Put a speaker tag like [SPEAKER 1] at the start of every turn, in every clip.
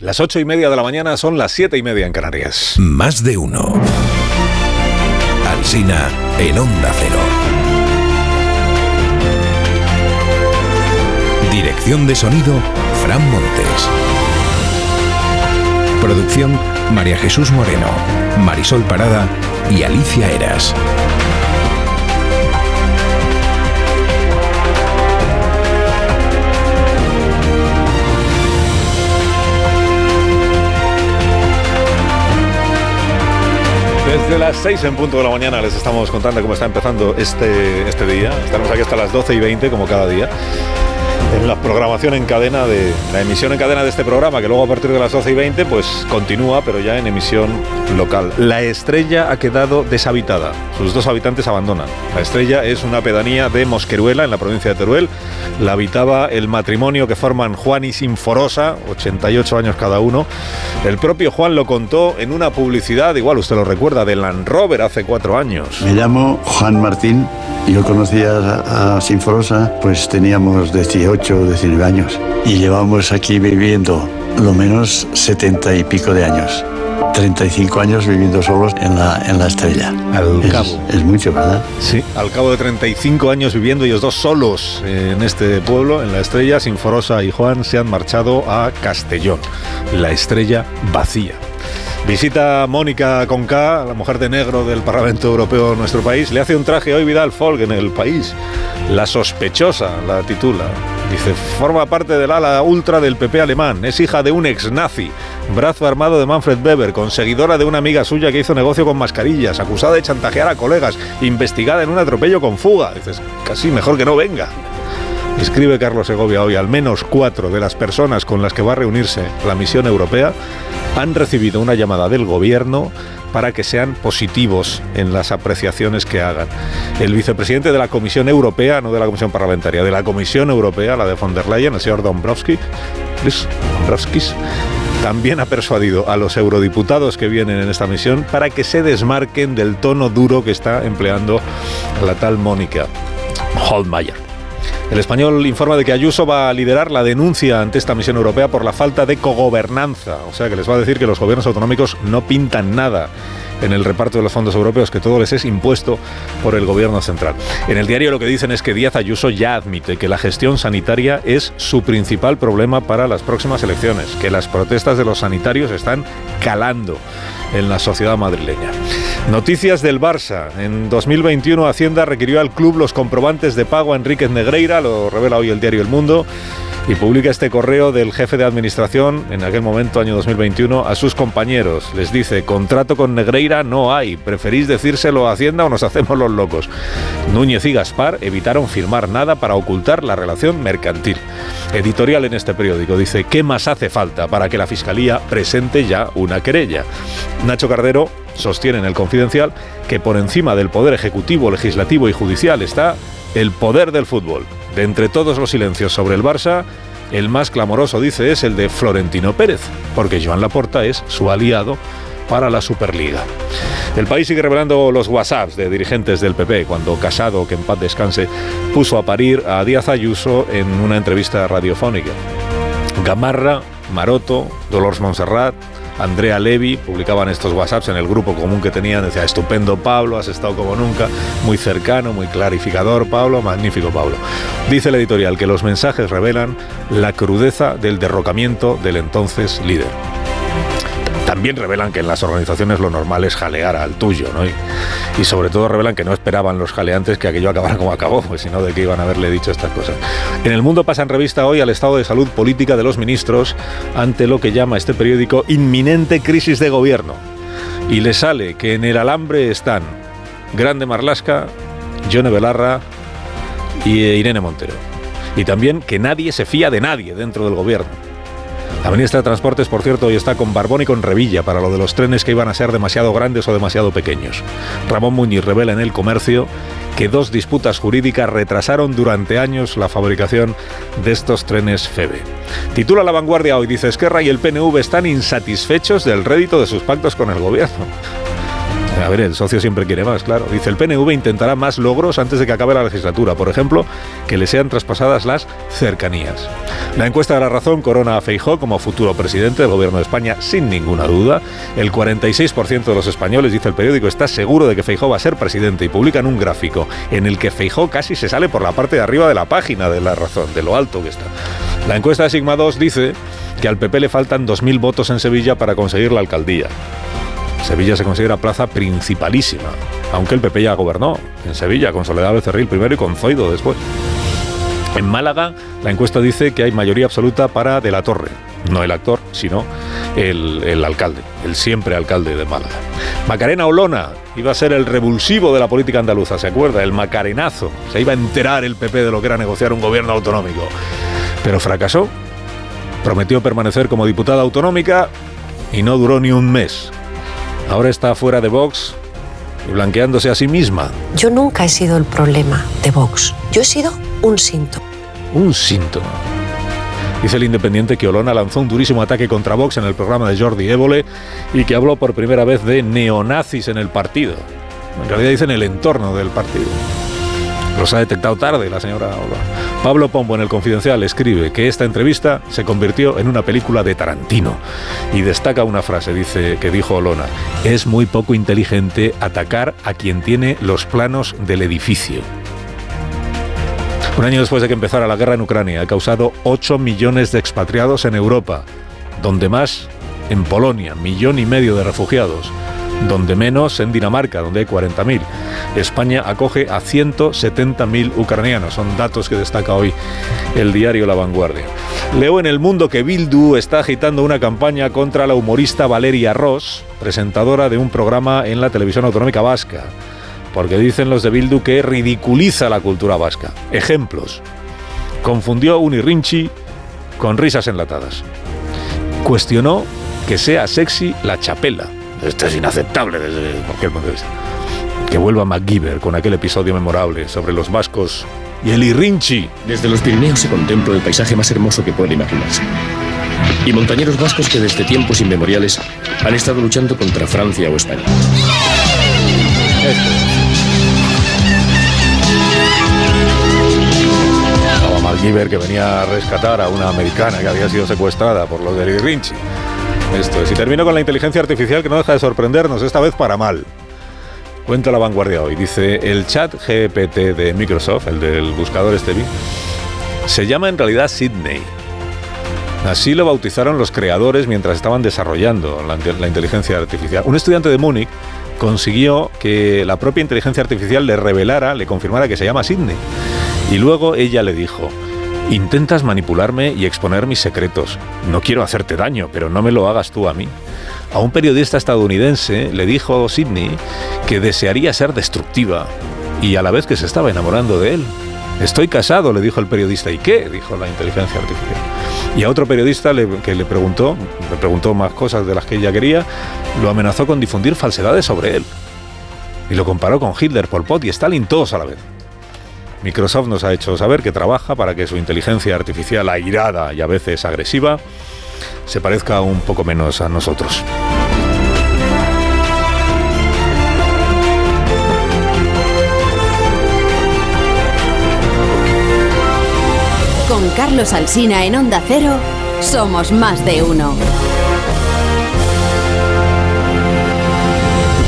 [SPEAKER 1] Las ocho y media de la mañana son las siete y media en Canarias.
[SPEAKER 2] Más de uno. Alsina en Onda Cero. Dirección de sonido, Fran Montes. Producción, María Jesús Moreno, Marisol Parada y Alicia Eras.
[SPEAKER 1] Desde las 6 en punto de la mañana les estamos contando cómo está empezando este, este día. Estaremos aquí hasta las 12 y 20 como cada día en la programación en cadena de la emisión en cadena de este programa, que luego a partir de las 12 y 20 pues continúa, pero ya en emisión local. La estrella ha quedado deshabitada. Sus dos habitantes abandonan. La estrella es una pedanía de Mosqueruela, en la provincia de Teruel. La habitaba el matrimonio que forman Juan y Sinforosa, 88 años cada uno. El propio Juan lo contó en una publicidad, igual usted lo recuerda, de Land Rover hace cuatro años.
[SPEAKER 3] Me llamo Juan Martín. Yo conocía a, Sinforosa, pues teníamos 18 o 19 años. Y llevamos aquí viviendo lo menos 70 y pico de años. 35 años viviendo solos en la, en la estrella.
[SPEAKER 1] Al
[SPEAKER 3] es,
[SPEAKER 1] cabo.
[SPEAKER 3] Es mucho, ¿verdad?
[SPEAKER 1] Sí, al cabo de 35 años viviendo ellos dos solos en este pueblo, en la estrella, Sinforosa y Juan se han marchado a Castellón, la estrella vacía. Visita Mónica Conca, la mujer de negro del Parlamento Europeo de nuestro país. Le hace un traje hoy Vidal Folk en el país. La sospechosa la titula. Dice, forma parte del ala ultra del PP alemán. Es hija de un ex nazi. Brazo armado de Manfred Weber, conseguidora de una amiga suya que hizo negocio con mascarillas, acusada de chantajear a colegas, investigada en un atropello con fuga. Dices, casi mejor que no venga. Escribe Carlos Segovia hoy, al menos cuatro de las personas con las que va a reunirse la misión europea han recibido una llamada del gobierno para que sean positivos en las apreciaciones que hagan. El vicepresidente de la Comisión Europea, no de la Comisión Parlamentaria, de la Comisión Europea, la de von der Leyen, el señor Dombrovskis, también ha persuadido a los eurodiputados que vienen en esta misión para que se desmarquen del tono duro que está empleando la tal Mónica Holmeyer. El español informa de que Ayuso va a liderar la denuncia ante esta misión europea por la falta de cogobernanza. O sea que les va a decir que los gobiernos autonómicos no pintan nada en el reparto de los fondos europeos, que todo les es impuesto por el gobierno central. En el diario lo que dicen es que Díaz Ayuso ya admite que la gestión sanitaria es su principal problema para las próximas elecciones, que las protestas de los sanitarios están calando en la sociedad madrileña. Noticias del Barça. En 2021 Hacienda requirió al club los comprobantes de pago a Enríquez Negreira, lo revela hoy el diario El Mundo, y publica este correo del jefe de administración, en aquel momento, año 2021, a sus compañeros. Les dice, contrato con Negreira no hay, ¿preferís decírselo a Hacienda o nos hacemos los locos? Núñez y Gaspar evitaron firmar nada para ocultar la relación mercantil. Editorial en este periódico dice, ¿qué más hace falta para que la Fiscalía presente ya una querella? Nacho Cardero sostiene en el Confidencial que por encima del poder ejecutivo, legislativo y judicial está el poder del fútbol. De entre todos los silencios sobre el Barça, el más clamoroso, dice, es el de Florentino Pérez, porque Joan Laporta es su aliado para la Superliga. El país sigue revelando los WhatsApps de dirigentes del PP cuando Casado, que en paz descanse, puso a parir a Díaz Ayuso en una entrevista radiofónica. Gamarra, Maroto, Dolores Montserrat, Andrea Levy publicaban estos WhatsApps en el grupo común que tenían. Decía, estupendo Pablo, has estado como nunca, muy cercano, muy clarificador Pablo, magnífico Pablo. Dice el editorial que los mensajes revelan la crudeza del derrocamiento del entonces líder. También revelan que en las organizaciones lo normal es jalear al tuyo, ¿no? Y, sobre todo revelan que no esperaban los jaleantes que aquello acabara como acabó, pues sino de que iban a haberle dicho estas cosas. En el mundo pasa en revista hoy al estado de salud política de los ministros ante lo que llama este periódico inminente crisis de gobierno. Y le sale que en el alambre están Grande Marlasca, Yone Belarra y Irene Montero. Y también que nadie se fía de nadie dentro del gobierno. La ministra de Transportes, por cierto, hoy está con Barbón y con Revilla para lo de los trenes que iban a ser demasiado grandes o demasiado pequeños. Ramón Muñiz revela en El Comercio que dos disputas jurídicas retrasaron durante años la fabricación de estos trenes FEBE. Titula La Vanguardia hoy, dice Esquerra y el PNV están insatisfechos del rédito de sus pactos con el gobierno. A ver, el socio siempre quiere más, claro. Dice, el PNV intentará más logros antes de que acabe la legislatura. Por ejemplo, que le sean traspasadas las cercanías. La encuesta de la razón corona a Feijó como futuro presidente del gobierno de España sin ninguna duda. El 46% de los españoles, dice el periódico, está seguro de que Feijó va a ser presidente y publican un gráfico en el que Feijó casi se sale por la parte de arriba de la página de la razón, de lo alto que está. La encuesta de Sigma 2 dice que al PP le faltan 2.000 votos en Sevilla para conseguir la alcaldía. Sevilla se considera plaza principalísima, aunque el PP ya gobernó en Sevilla con Soledad Becerril primero y con Zoido después. En Málaga, la encuesta dice que hay mayoría absoluta para De la Torre, no el actor, sino el, el, alcalde, el siempre alcalde de Málaga. Macarena Olona iba a ser el revulsivo de la política andaluza, ¿se acuerda? El macarenazo. Se iba a enterar el PP de lo que era negociar un gobierno autonómico. Pero fracasó. Prometió permanecer como diputada autonómica y no duró ni un mes. Ahora está fuera de Vox y blanqueándose a sí misma.
[SPEAKER 4] Yo nunca he sido el problema de Vox. Yo he sido un síntoma.
[SPEAKER 1] Un síntoma. Dice el Independiente que Olona lanzó un durísimo ataque contra Vox en el programa de Jordi Évole y que habló por primera vez de neonazis en el partido. En realidad dice en el entorno del partido. Los ha detectado tarde la señora Olona. Pablo Pombo en el Confidencial escribe que esta entrevista se convirtió en una película de Tarantino y destaca una frase dice que dijo Olona, es muy poco inteligente atacar a quien tiene los planos del edificio. Un año después de que empezara la guerra en Ucrania, ha causado 8 millones de expatriados en Europa, donde más en Polonia, millón y medio de refugiados, donde menos en Dinamarca, donde hay 40.000. España acoge a 170.000 ucranianos, son datos que destaca hoy el diario La Vanguardia. Leo en el mundo que Bildu está agitando una campaña contra la humorista Valeria Ross, presentadora de un programa en la televisión autonómica vasca porque dicen los de Bildu que ridiculiza la cultura vasca. Ejemplos. Confundió Unirrinchi con risas enlatadas. Cuestionó que sea sexy la chapela. Esto es inaceptable desde cualquier punto de vista. Que vuelva MacGyver con aquel episodio memorable sobre los vascos y el Irrinchi.
[SPEAKER 5] Desde los Pirineos se contempla el paisaje más hermoso que puede imaginarse. Y montañeros vascos que desde tiempos inmemoriales han estado luchando contra Francia o España.
[SPEAKER 1] Giver que venía a rescatar a una americana que había sido secuestrada por los del Rinchi. Esto es. Y termino con la inteligencia artificial que no deja de sorprendernos, esta vez para mal. Cuenta la vanguardia hoy. Dice, el chat GPT de Microsoft, el del buscador este, se llama en realidad Sydney. Así lo bautizaron los creadores mientras estaban desarrollando la, la inteligencia artificial. Un estudiante de Múnich consiguió que la propia inteligencia artificial le revelara, le confirmara que se llama Sydney. Y luego ella le dijo, Intentas manipularme y exponer mis secretos. No quiero hacerte daño, pero no me lo hagas tú a mí. A un periodista estadounidense le dijo Sidney que desearía ser destructiva y a la vez que se estaba enamorando de él. Estoy casado, le dijo el periodista. ¿Y qué? dijo la inteligencia artificial. Y a otro periodista que le preguntó, le preguntó más cosas de las que ella quería, lo amenazó con difundir falsedades sobre él. Y lo comparó con Hitler, Pol Pot y Stalin todos a la vez. Microsoft nos ha hecho saber que trabaja para que su inteligencia artificial airada y a veces agresiva se parezca un poco menos a nosotros.
[SPEAKER 6] Con Carlos Alsina en Onda Cero, somos más de uno.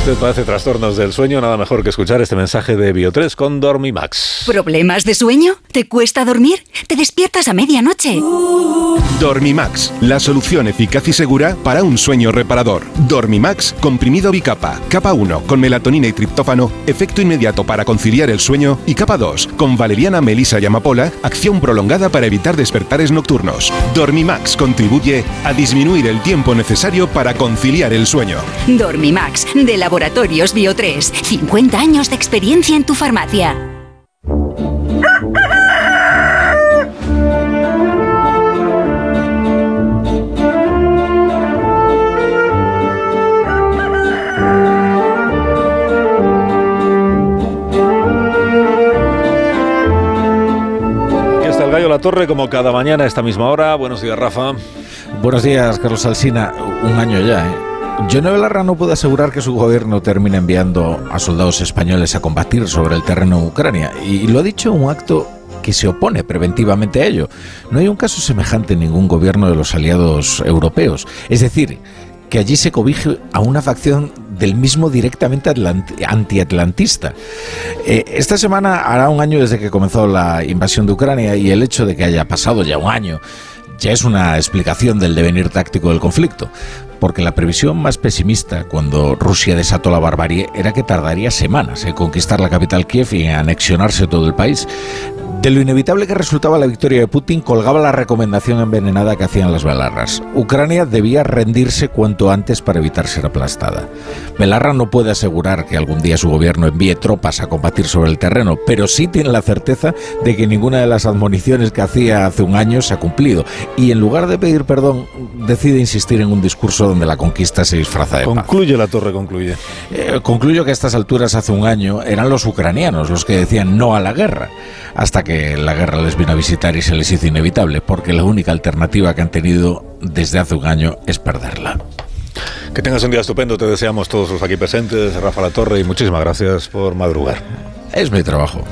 [SPEAKER 1] Usted padece trastornos del sueño, nada mejor que escuchar este mensaje de Bio3 con Dormimax.
[SPEAKER 7] ¿Problemas de sueño? ¿Te cuesta dormir? ¿Te despiertas a medianoche?
[SPEAKER 2] Dormimax, la solución eficaz y segura para un sueño reparador. Dormimax, comprimido bicapa, capa 1 con melatonina y triptófano, efecto inmediato para conciliar el sueño y capa 2 con valeriana, melisa y amapola, acción prolongada para evitar despertares nocturnos. Dormimax contribuye a disminuir el tiempo necesario para conciliar el sueño.
[SPEAKER 7] Dormimax, de Laboratorios Bio3, 50 años de experiencia en tu farmacia.
[SPEAKER 1] Aquí está el gallo La Torre como cada mañana a esta misma hora. Buenos días, Rafa.
[SPEAKER 8] Buenos días, Carlos Alsina. Un año ya, ¿eh? John Belarra no puede asegurar que su gobierno termine enviando a soldados españoles a combatir sobre el terreno en Ucrania. Y lo ha dicho un acto que se opone preventivamente a ello. No hay un caso semejante en ningún gobierno de los aliados europeos. Es decir, que allí se cobije a una facción del mismo directamente antiatlantista. Eh, esta semana hará un año desde que comenzó la invasión de Ucrania y el hecho de que haya pasado ya un año ya es una explicación del devenir táctico del conflicto, porque la previsión más pesimista cuando Rusia desató la barbarie era que tardaría semanas en conquistar la capital Kiev y en anexionarse todo el país. De lo inevitable que resultaba la victoria de Putin colgaba la recomendación envenenada que hacían las Belarras. Ucrania debía rendirse cuanto antes para evitar ser aplastada. Belarra no puede asegurar que algún día su gobierno envíe tropas a combatir sobre el terreno, pero sí tiene la certeza de que ninguna de las admoniciones que hacía hace un año se ha cumplido. Y en lugar de pedir perdón, decide insistir en un discurso donde la conquista se disfraza de
[SPEAKER 1] Concluye la torre, concluye.
[SPEAKER 8] Eh, concluyo que a estas alturas hace un año eran los ucranianos los que decían no a la guerra, hasta que la guerra les vino a visitar y se les hizo inevitable, porque la única alternativa que han tenido desde hace un año es perderla.
[SPEAKER 1] Que tengas un día estupendo, te deseamos todos los aquí presentes, Rafa La Torre, y muchísimas gracias por madrugar.
[SPEAKER 8] Es mi trabajo.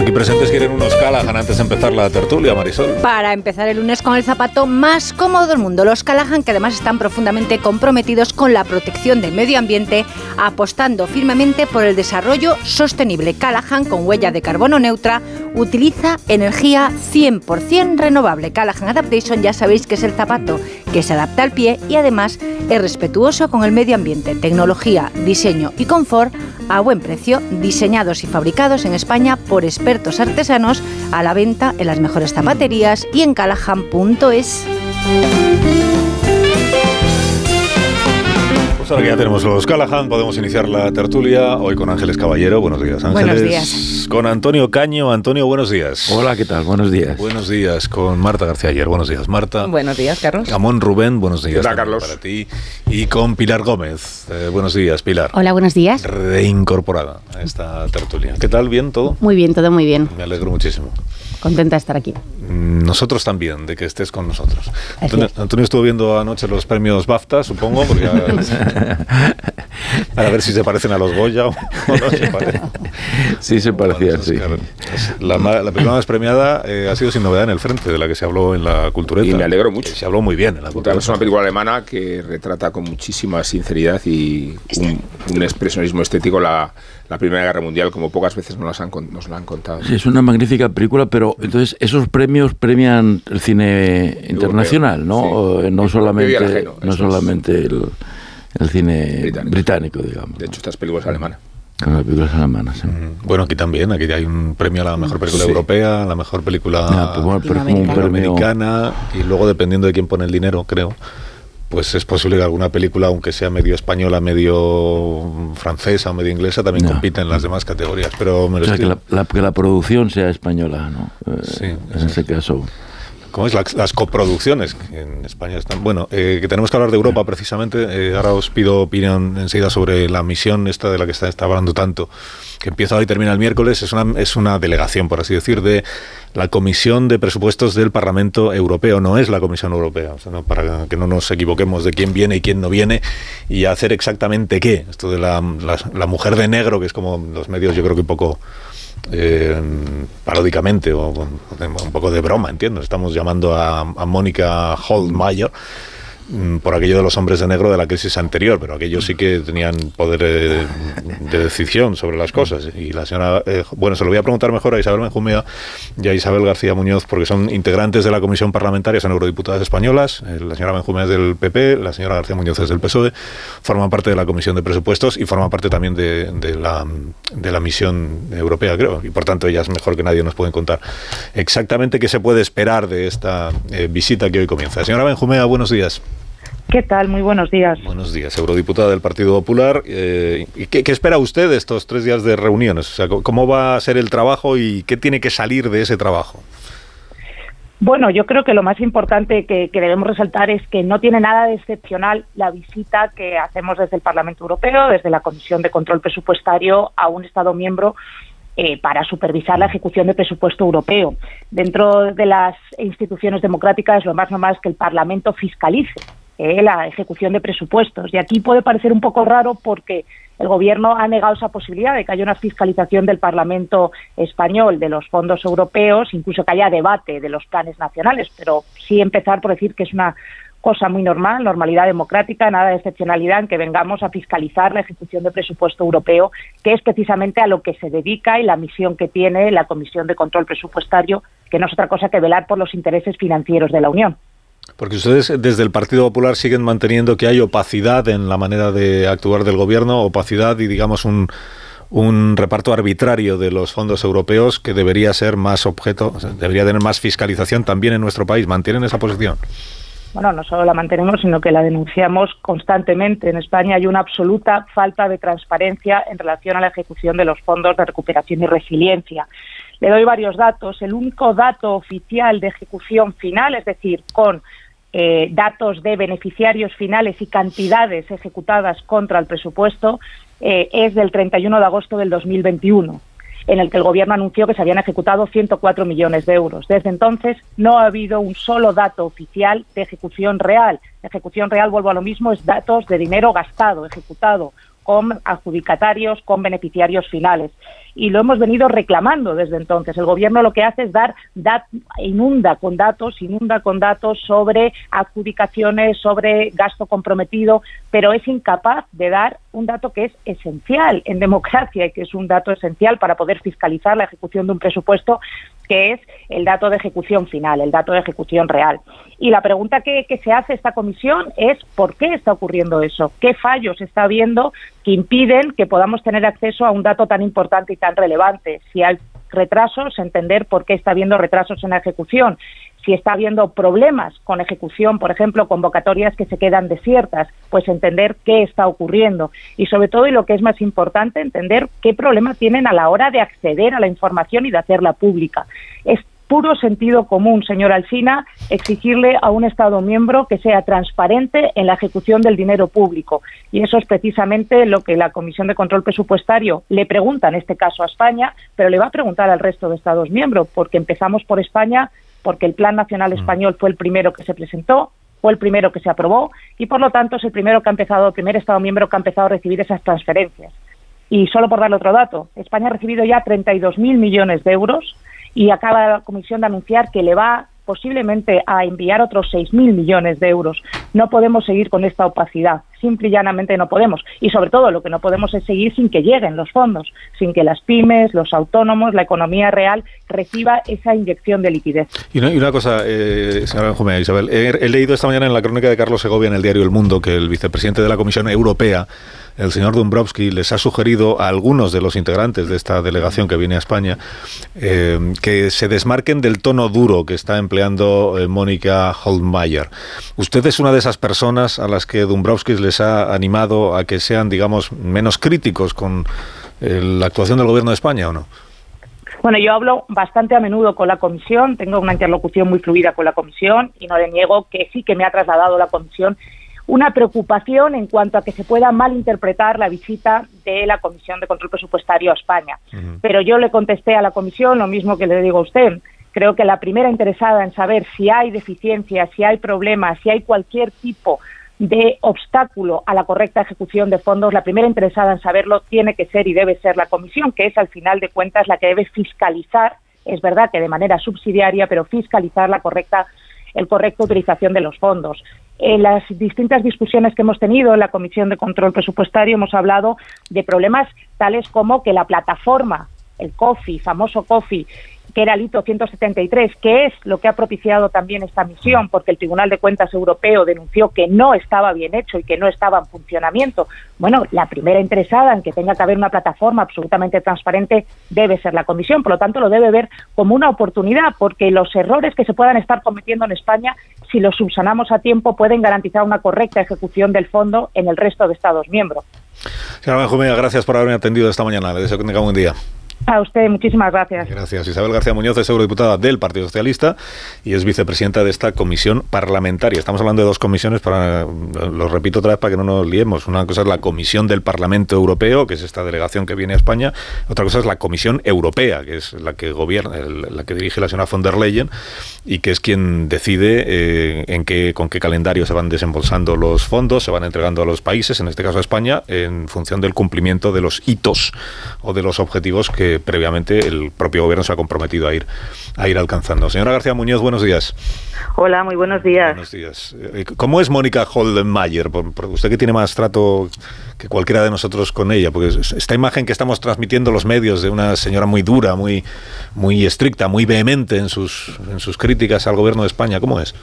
[SPEAKER 1] Aquí presentes quieren unos Callahan antes de empezar la tertulia, Marisol.
[SPEAKER 9] Para empezar el lunes con el zapato más cómodo del mundo, los Callahan, que además están profundamente comprometidos con la protección del medio ambiente, apostando firmemente por el desarrollo sostenible. Callahan, con huella de carbono neutra, utiliza energía 100% renovable. Callahan Adaptation ya sabéis que es el zapato que se adapta al pie y además es respetuoso con el medio ambiente. Tecnología, diseño y confort a buen precio, diseñados y fabricados en España por expertos artesanos a la venta en las mejores zapaterías y en calahan.es.
[SPEAKER 1] ahora que ya tenemos los Callahan, podemos iniciar la tertulia hoy con Ángeles Caballero. Buenos días, Ángeles.
[SPEAKER 9] Buenos días.
[SPEAKER 1] Con Antonio Caño. Antonio, buenos días.
[SPEAKER 10] Hola, ¿qué tal? Buenos días.
[SPEAKER 1] Buenos días. Con Marta García Ayer. Buenos días, Marta.
[SPEAKER 11] Buenos días, Carlos.
[SPEAKER 1] Ramón Rubén. Buenos días.
[SPEAKER 12] Hola, Carlos.
[SPEAKER 1] Para ti. Y con Pilar Gómez. Eh, buenos días, Pilar.
[SPEAKER 13] Hola, buenos días.
[SPEAKER 1] Reincorporada a esta tertulia. ¿Qué tal? ¿Bien todo?
[SPEAKER 13] Muy bien, todo muy bien.
[SPEAKER 1] Me alegro muchísimo.
[SPEAKER 13] Contenta de estar aquí.
[SPEAKER 1] Nosotros también, de que estés con nosotros. Antonio, estuvo viendo anoche los premios BAFTA, supongo, porque para ver si se parecen a los Goya o, no se parecen.
[SPEAKER 10] Sí, se parecían, sí.
[SPEAKER 1] la, la, película más premiada eh, ha sido sin novedad en el frente, de la que se habló en la cultureta.
[SPEAKER 12] Y me alegro mucho.
[SPEAKER 1] Se habló muy bien en la cultureta.
[SPEAKER 12] Es una película alemana que retrata con muchísima sinceridad y un, un expresionismo estético la la Primera Guerra Mundial, como pocas veces nos, las han, nos lo han contado.
[SPEAKER 10] Sí, es una magnífica película, pero entonces esos premios premian el cine internacional, ¿no? No solamente, no solamente el, el cine británico. digamos.
[SPEAKER 12] De hecho, estas películas alemanas.
[SPEAKER 10] Con las películas alemanas, sí.
[SPEAKER 1] Bueno, aquí también, aquí hay un premio a la mejor película europea, a la mejor película
[SPEAKER 10] ah, pues
[SPEAKER 1] americana, y luego dependiendo de quién pone el dinero, creo, pues es posible que alguna película, aunque sea medio española, medio francesa o medio inglesa, también compita en las demás categorías. Pero
[SPEAKER 10] o sea, que, la, producción sea española, ¿no? Eh, sí, en ese caso.
[SPEAKER 1] ¿Cómo es? Las, coproducciones en España están. Bueno, eh, que tenemos que hablar de Europa precisamente. Eh, ahora os pido opinión enseguida sobre la misión esta de la que está, está hablando tanto, que empieza hoy y termina el miércoles. Es una, es una delegación, por así decir, de la Comisión de Presupuestos del Parlamento Europeo. No es la Comisión Europea, para que no nos equivoquemos de quién viene y quién no viene y hacer exactamente qué. Esto de la, la mujer de negro, que es como los medios, yo creo que un poco eh, paródicamente o un poco de broma, entiendo. Estamos llamando a, a Mónica Holdmeier Mm, por aquello de los hombres de negro de la crisis anterior, pero aquellos sí que tenían poder de, decisión sobre las cosas. Y la señora, eh, bueno, se lo voy a preguntar mejor a Isabel Benjumea y a Isabel García Muñoz, porque son integrantes de la Comisión Parlamentaria, son eurodiputadas españolas. Eh, la señora Benjumea es del PP, la señora García Muñoz es del PSOE, forman parte de la Comisión de Presupuestos y forman parte también de, la, de la misión europea, creo. Y por tanto, ellas mejor que nadie nos pueden contar exactamente qué se puede esperar de esta eh, visita que hoy comienza. Señora Benjumea, buenos días.
[SPEAKER 14] ¿Qué tal? Muy buenos días.
[SPEAKER 1] Buenos días, eurodiputada del Partido Popular. Eh, qué, espera usted de estos tres días de reuniones? O sea, ¿Cómo va a ser el trabajo y qué tiene que salir de ese trabajo?
[SPEAKER 14] Bueno, yo creo que lo más importante que, debemos resaltar es que no tiene nada de excepcional la visita que hacemos desde el Parlamento Europeo, desde la Comisión de Control Presupuestario a un Estado miembro eh, para supervisar la ejecución del presupuesto europeo. Dentro de las instituciones democráticas, lo más normal es que el Parlamento fiscalice eh, la ejecución de presupuestos. Y aquí puede parecer un poco raro porque el Gobierno ha negado esa posibilidad de que haya una fiscalización del Parlamento español de los fondos europeos, incluso que haya debate de los planes nacionales, pero sí empezar por decir que es una cosa muy normal, normalidad democrática, nada de excepcionalidad en que vengamos a fiscalizar la ejecución del presupuesto europeo, que es precisamente a lo que se dedica y la misión que tiene la Comisión de Control Presupuestario, que no es otra cosa que velar por los intereses financieros de la Unión.
[SPEAKER 1] Porque ustedes desde el Partido Popular siguen manteniendo que hay opacidad en la manera de actuar del gobierno, opacidad y digamos un, un reparto arbitrario de los fondos europeos que debería ser más objeto, debería tener más fiscalización también en nuestro país. ¿Mantienen esa posición?
[SPEAKER 14] bueno, no solo la mantenemos, sino que la denunciamos constantemente. En España hay una absoluta falta de transparencia en relación a la ejecución de los fondos de recuperación y resiliencia. Le doy varios datos. El único dato oficial de ejecución final, es decir, con eh, datos de beneficiarios finales y cantidades ejecutadas contra el presupuesto, eh, es del 31 de agosto del 2021 en el que el Gobierno anunció que se habían ejecutado 104 millones de euros. Desde entonces no ha habido un solo dato oficial de ejecución real. ejecución real, vuelvo a lo mismo, es datos de dinero gastado, ejecutado, con adjudicatarios, con beneficiarios finales y lo hemos venido reclamando desde entonces. El gobierno lo que hace es dar, inunda con datos, inunda con datos sobre adjudicaciones, sobre gasto comprometido, pero es incapaz de dar un dato que es esencial en democracia y que es un dato esencial para poder fiscalizar la ejecución de un presupuesto que es el dato de ejecución final, el dato de ejecución real. Y la pregunta que, que, se hace esta comisión es ¿por qué está ocurriendo eso? ¿Qué fallos está habiendo que impiden que podamos tener acceso a un dato tan importante y tan relevante? Si hay retrasos, entender por qué está habiendo retrasos en la ejecución si está habiendo problemas con ejecución, por ejemplo, convocatorias que se quedan desiertas, pues entender qué está ocurriendo y sobre todo y lo que es más importante, entender qué problema tienen a la hora de acceder a la información y de hacerla pública. Puro sentido común, señor Alsina, exigirle a un Estado miembro que sea transparente en la ejecución del dinero público. Y eso es precisamente lo que la Comisión de Control Presupuestario le pregunta, en este caso a España, pero le va a preguntar al resto de Estados miembros, porque empezamos por España porque el Plan Nacional mm. Español fue el primero que se presentó, fue el primero que se aprobó y por lo tanto es el primero que ha empezado, el primer Estado miembro que ha empezado a recibir esas transferencias. Y solo por darle otro dato, España ha recibido ya 32.000 millones de euros y acaba la Comisión de anunciar que le va posiblemente a enviar otros 6.000 millones de euros. No podemos seguir con esta opacidad, simple y llanamente no podemos. Y sobre todo lo que no podemos es seguir sin que lleguen los fondos, sin que las pymes, los autónomos, la economía real reciba esa inyección de liquidez.
[SPEAKER 1] Y una, cosa, eh, señora Benjumea, Isabel, he, leído esta mañana en la crónica de Carlos Segovia en el diario El Mundo que el vicepresidente de la Comisión Europea el señor Dombrovski les ha sugerido a algunos de los integrantes de esta delegación que viene a España eh, que se desmarquen del tono duro que está empleando eh, Mónica Holmeyer. ¿Usted es una de esas personas a las que Dombrovskis les ha animado a que sean, digamos, menos críticos con eh, la actuación del gobierno de España o no?
[SPEAKER 14] Bueno, yo hablo bastante a menudo con la comisión, tengo una interlocución muy fluida con la comisión y no le niego que sí que me ha trasladado la comisión una preocupación en cuanto a que se pueda malinterpretar la visita de la Comisión de Control Presupuestario a España. Pero yo le contesté a la Comisión lo mismo que le digo a usted. Creo que la primera interesada en saber si hay deficiencias, si hay problemas, si hay cualquier tipo de obstáculo a la correcta ejecución de fondos, la primera interesada en saberlo tiene que ser y debe ser la Comisión, que es al final de cuentas la que debe fiscalizar, es verdad que de manera subsidiaria, pero fiscalizar la correcta el correcta utilización de los fondos. En las distintas discusiones que hemos tenido en la Comisión de Control Presupuestario hemos hablado de problemas tales como que la plataforma, el COFI, famoso COFI, que era el hito 173, que es lo que ha propiciado también esta misión, porque el Tribunal de Cuentas Europeo denunció que no estaba bien hecho y que no estaba en funcionamiento. Bueno, la primera interesada en que tenga que haber una plataforma absolutamente transparente debe ser la Comisión, por lo tanto lo debe ver como una oportunidad, porque los errores que se puedan estar cometiendo en España, si los subsanamos a tiempo, pueden garantizar una correcta ejecución del fondo en el resto de Estados miembros.
[SPEAKER 1] Señora Benjumea, gracias por haberme atendido esta mañana. Le deseo que tenga un buen día.
[SPEAKER 14] A usted, muchísimas gracias.
[SPEAKER 1] Gracias. Isabel García Muñoz es eurodiputada del Partido Socialista y es vicepresidenta de esta comisión parlamentaria. Estamos hablando de dos comisiones, para, lo repito otra vez para que no nos liemos. Una cosa es la Comisión del Parlamento Europeo, que es esta delegación que viene a España. Otra cosa es la Comisión Europea, que es la que gobierna, la que dirige la señora von der Leyen y que es quien decide eh, en qué, con qué calendario se van desembolsando los fondos, se van entregando a los países, en este caso a España, en función del cumplimiento de los hitos o de los objetivos que previamente el propio gobierno se ha comprometido a ir, a ir alcanzando. Señora García Muñoz, buenos días.
[SPEAKER 11] Hola, muy buenos días.
[SPEAKER 1] Buenos días. Eh, ¿Cómo es Mónica Holdenmayer? Usted que tiene más trato que cualquiera de nosotros con ella, porque esta imagen que estamos transmitiendo los medios de una señora muy dura, muy, muy estricta, muy vehemente en sus, en sus críticas al gobierno de España, ¿cómo es?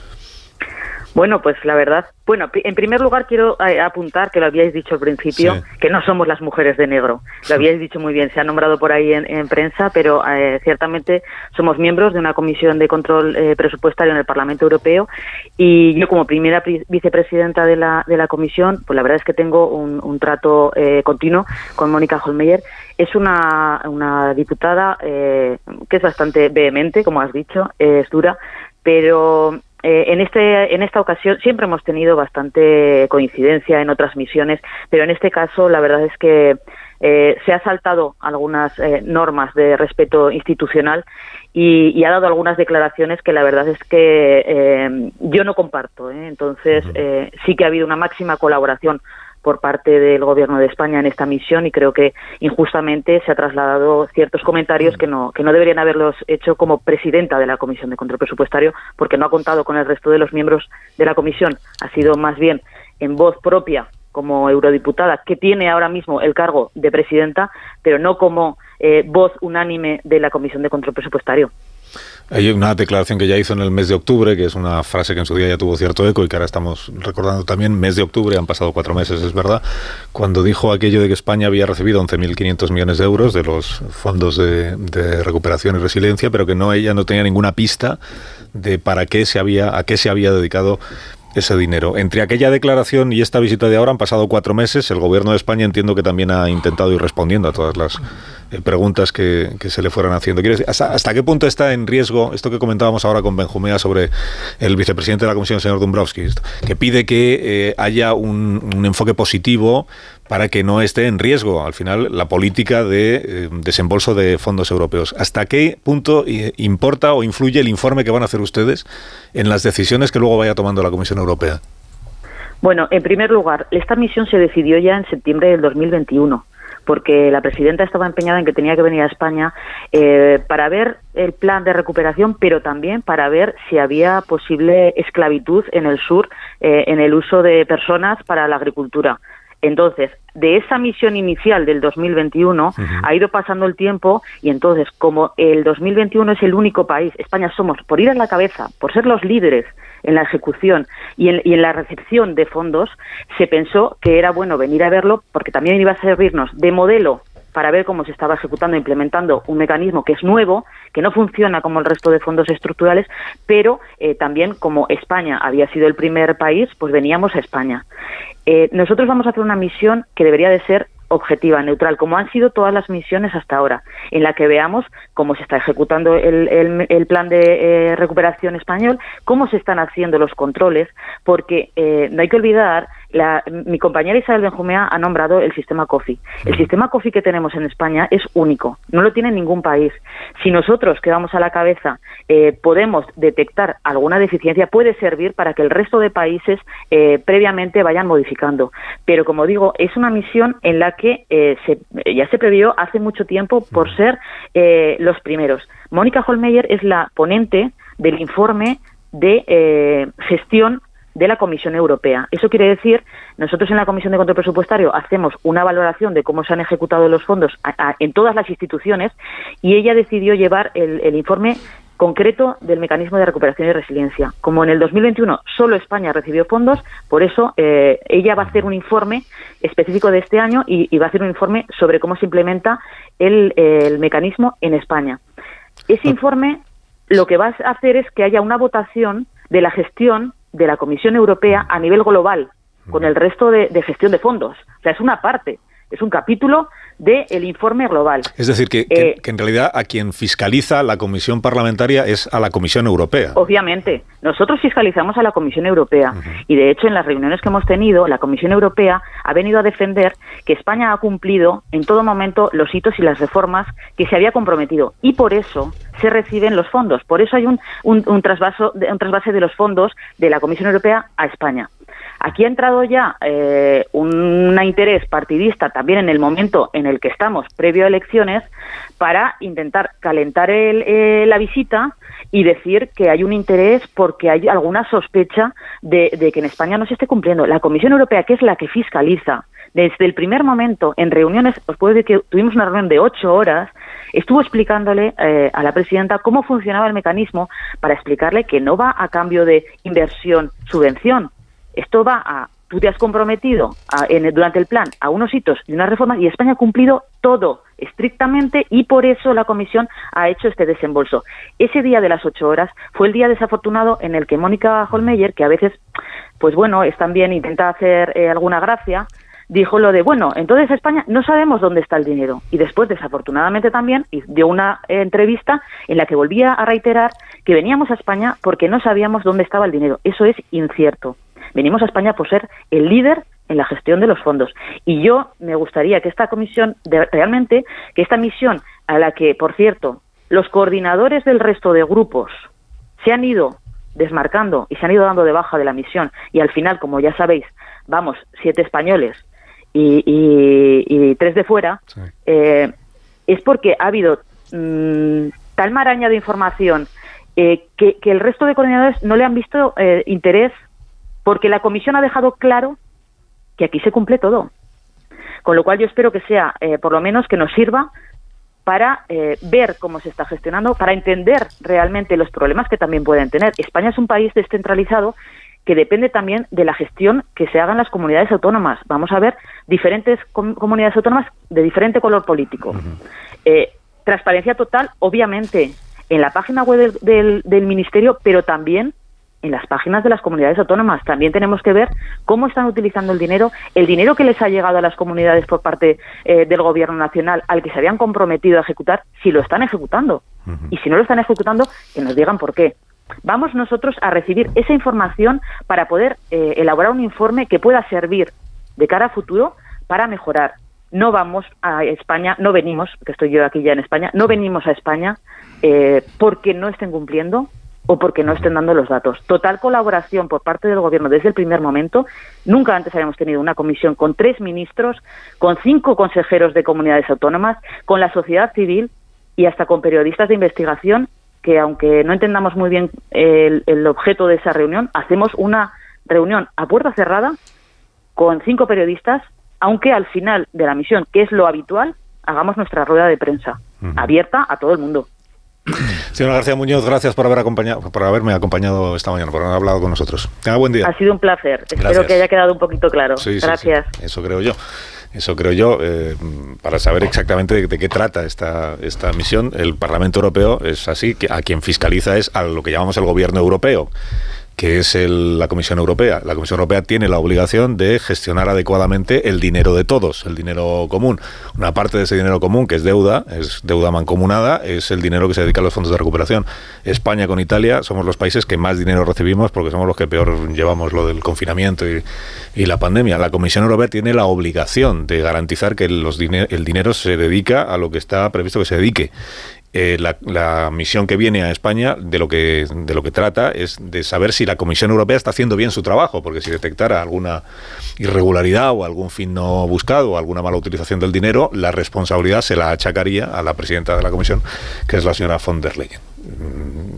[SPEAKER 11] Bueno, pues la verdad, bueno, en primer lugar quiero eh, apuntar que lo habíais dicho al principio, que no somos las mujeres de negro. Lo habíais dicho muy bien, se ha nombrado por ahí en, prensa, pero eh, ciertamente somos miembros de una comisión de control eh, presupuestario en el Parlamento Europeo y yo como primera vicepresidenta de la, de la comisión, pues la verdad es que tengo un, trato continuo con Mónica Holmeyer. Es una, una diputada que es bastante vehemente, como has dicho, es dura, pero eh, en, este, en esta ocasión siempre hemos tenido bastante coincidencia en otras misiones, pero en este caso la verdad es que eh, se ha saltado algunas eh, normas de respeto institucional y, ha dado algunas declaraciones que la verdad es que yo no comparto. Entonces sí que ha habido una máxima colaboración por parte del Gobierno de España en esta misión y creo que injustamente se ha trasladado ciertos comentarios que no, que no deberían haberlos hecho como presidenta de la Comisión de Control Presupuestario porque no ha contado con el resto de los miembros de la Comisión. Ha sido más bien en voz propia como eurodiputada, que tiene ahora mismo el cargo de presidenta, pero no como eh, voz unánime de la Comisión de Control Presupuestario.
[SPEAKER 1] Hay una declaración que ya hizo en el mes de octubre, que es una frase que en su día ya tuvo cierto eco y que ahora estamos recordando también. Mes de octubre, han pasado cuatro meses, es verdad, cuando dijo aquello de que España había recibido 11.500 millones de euros de los fondos de, recuperación y resiliencia, pero que no ella no tenía ninguna pista de para qué se había, a qué se había dedicado ese dinero. Entre aquella declaración y esta visita de ahora han pasado cuatro meses. El gobierno de España entiendo que también ha intentado ir respondiendo a todas las eh, preguntas que, se le fueran haciendo. ¿hasta, qué punto está en riesgo esto que comentábamos ahora con Benjumea sobre el vicepresidente de la Comisión, el señor Dombrovskis, que pide que eh, haya un, enfoque positivo para que no esté en riesgo al final la política de eh, desembolso de fondos europeos. ¿Hasta qué punto importa o influye el informe que van a hacer ustedes en las decisiones que luego vaya tomando la Comisión Europea?
[SPEAKER 11] Bueno, en primer lugar, esta misión se decidió ya en septiembre del 2021 porque la presidenta estaba empeñada en que tenía que venir a España eh, para ver el plan de recuperación, pero también para ver si había posible esclavitud en el sur eh, en el uso de personas para la agricultura. Entonces, de esa misión inicial del 2021 ha ido pasando el tiempo y entonces, como el 2021 es el único país, España somos, por ir a la cabeza, por ser los líderes en la ejecución y en, la recepción de fondos, se pensó que era bueno venir a verlo porque también iba a servirnos de modelo para ver cómo se estaba ejecutando e implementando un mecanismo que es nuevo, que no funciona como el resto de fondos estructurales, pero eh, también como España había sido el primer país, pues veníamos a España. Eh, nosotros vamos a hacer una misión que debería de ser objetiva, neutral, como han sido todas las misiones hasta ahora, en la que veamos cómo se está ejecutando el, plan de eh, recuperación español, cómo se están haciendo los controles, porque eh, no hay que olvidar mi compañera Isabel Benjumea ha nombrado el sistema COFI. El sistema COFI que tenemos en España es único, no lo tiene ningún país. Si nosotros, que vamos a la cabeza, eh, podemos detectar alguna deficiencia, puede servir para que el resto de países eh, previamente vayan modificando. Pero, como digo, es una misión en la que eh, ya se previó hace mucho tiempo por ser los primeros. Mónica Holmeyer es la ponente del informe de gestión de la Comisión Europea. Eso quiere decir, nosotros en la Comisión de Control Presupuestario hacemos una valoración de cómo se han ejecutado los fondos en todas las instituciones y ella decidió llevar el, informe concreto del mecanismo de recuperación y resiliencia. Como en el 2021 solo España recibió fondos, por eso eh, ella va a hacer un informe específico de este año y, va a hacer un informe sobre cómo se implementa el, el mecanismo en España. Ese informe lo que va a hacer es que haya una votación de la gestión de la Comisión Europea a nivel global con el resto de, gestión de fondos. O sea, es una parte es un capítulo del informe global.
[SPEAKER 1] Es decir, que,
[SPEAKER 11] Eh,
[SPEAKER 1] que, en realidad a quien fiscaliza la Comisión Parlamentaria es a la Comisión Europea.
[SPEAKER 11] Obviamente, nosotros fiscalizamos a la Comisión Europea y de hecho en las reuniones que hemos tenido, la Comisión Europea ha venido a defender que España ha cumplido en todo momento los hitos y las reformas que se había comprometido y por eso se reciben los fondos. Por eso hay un, un, un trasvaso, un trasvase de los fondos de la Comisión Europea a España. Aquí ha entrado ya eh, un interés partidista también en el momento en el que estamos, previo a elecciones, para intentar calentar el, eh, la visita y decir que hay un interés porque hay alguna sospecha de, de que en España no se esté cumpliendo. La Comisión Europea, que es la que fiscaliza, desde el primer momento en reuniones, os puedo decir que tuvimos una reunión de ocho horas, estuvo explicándole eh, a la presidenta cómo funcionaba el mecanismo para explicarle que no va a cambio de inversión, subvención. Esto va a, tú te has comprometido a- en- durante el plan a unos hitos y unas reformas y España ha cumplido todo estrictamente y por eso la Comisión ha hecho este desembolso. Ese día de las ocho horas fue el día desafortunado en el que Mónica Holmeyer, que a veces, pues bueno, es también intenta hacer eh, alguna gracia, dijo lo de, bueno, entonces España no sabemos dónde está el dinero. Y después, desafortunadamente también, dio una eh, entrevista en la que volvía a reiterar que veníamos a España porque no sabíamos dónde estaba el dinero. Eso es incierto. Venimos a España por ser el líder en la gestión de los fondos. Y yo me gustaría que esta comisión, de- realmente, que esta misión a la que, por cierto, los coordinadores del resto de grupos se han ido desmarcando y se han ido dando de baja de la misión y al final, como ya sabéis, vamos siete españoles y, y- y tres de fuera, eh, es porque ha habido mm, tal maraña de información eh, que, que el resto de coordinadores no le han visto eh, interés porque la comisión ha dejado claro que aquí se cumple todo. Con lo cual yo espero que sea, eh, por lo menos, que nos sirva para eh, ver cómo se está gestionando, para entender realmente los problemas que también pueden tener. España es un país descentralizado que depende también de la gestión que se haga en las comunidades autónomas. Vamos a ver diferentes com- comunidades autónomas de diferente color político. Eh, transparencia total, obviamente, en la página web del, del- del Ministerio, pero también en las páginas de las comunidades autónomas. También tenemos que ver cómo están utilizando el dinero, el dinero que les ha llegado a las comunidades por parte eh, del Gobierno Nacional, al que se habían comprometido a ejecutar, si lo están ejecutando. Y si no lo están ejecutando, que nos digan por qué. Vamos nosotros a recibir esa información para poder eh, elaborar un informe que pueda servir de cara a futuro para mejorar. No vamos a España, no venimos, que estoy yo aquí ya en España, no venimos a España eh, porque no estén cumpliendo o porque no estén dando los datos. Total colaboración por parte del Gobierno desde el primer momento. Nunca antes habíamos tenido una comisión con tres ministros, con cinco consejeros de comunidades autónomas, con la sociedad civil y hasta con periodistas de investigación que, aunque no entendamos muy bien el, el objeto de esa reunión, hacemos una reunión a puerta cerrada con cinco periodistas, aunque al final de la misión, que es lo habitual, hagamos nuestra rueda de prensa abierta a todo el mundo.
[SPEAKER 1] Señora García Muñoz, gracias por haber acompañado, por haberme acompañado esta mañana, por haber hablado con nosotros. Tenga buen día.
[SPEAKER 11] Ha sido un placer. Espero que haya quedado un poquito claro.
[SPEAKER 1] Sí, sí, sí.
[SPEAKER 11] Gracias.
[SPEAKER 1] Eso creo yo. Eso creo yo, eh, para saber exactamente de, de qué trata esta, esta misión. El Parlamento Europeo es así, que a quien fiscaliza es a lo que llamamos el gobierno europeo que es el- la Comisión Europea. La Comisión Europea tiene la obligación de gestionar adecuadamente el dinero de todos, el dinero común. Una parte de ese dinero común, que es deuda, es deuda mancomunada, es el dinero que se dedica a los fondos de recuperación. España con Italia somos los países que más dinero recibimos porque somos los que peor llevamos lo del confinamiento y, y la pandemia. La Comisión Europea tiene la obligación de garantizar que los dine- el dinero se dedica a lo que está previsto que se dedique. Eh, la, la misión que viene a España de lo que de lo que trata es de saber si la Comisión Europea está haciendo bien su trabajo, porque si detectara alguna irregularidad o algún fin no buscado o alguna mala utilización del dinero, la responsabilidad se la achacaría a la presidenta de la Comisión, que es la señora von der Leyen.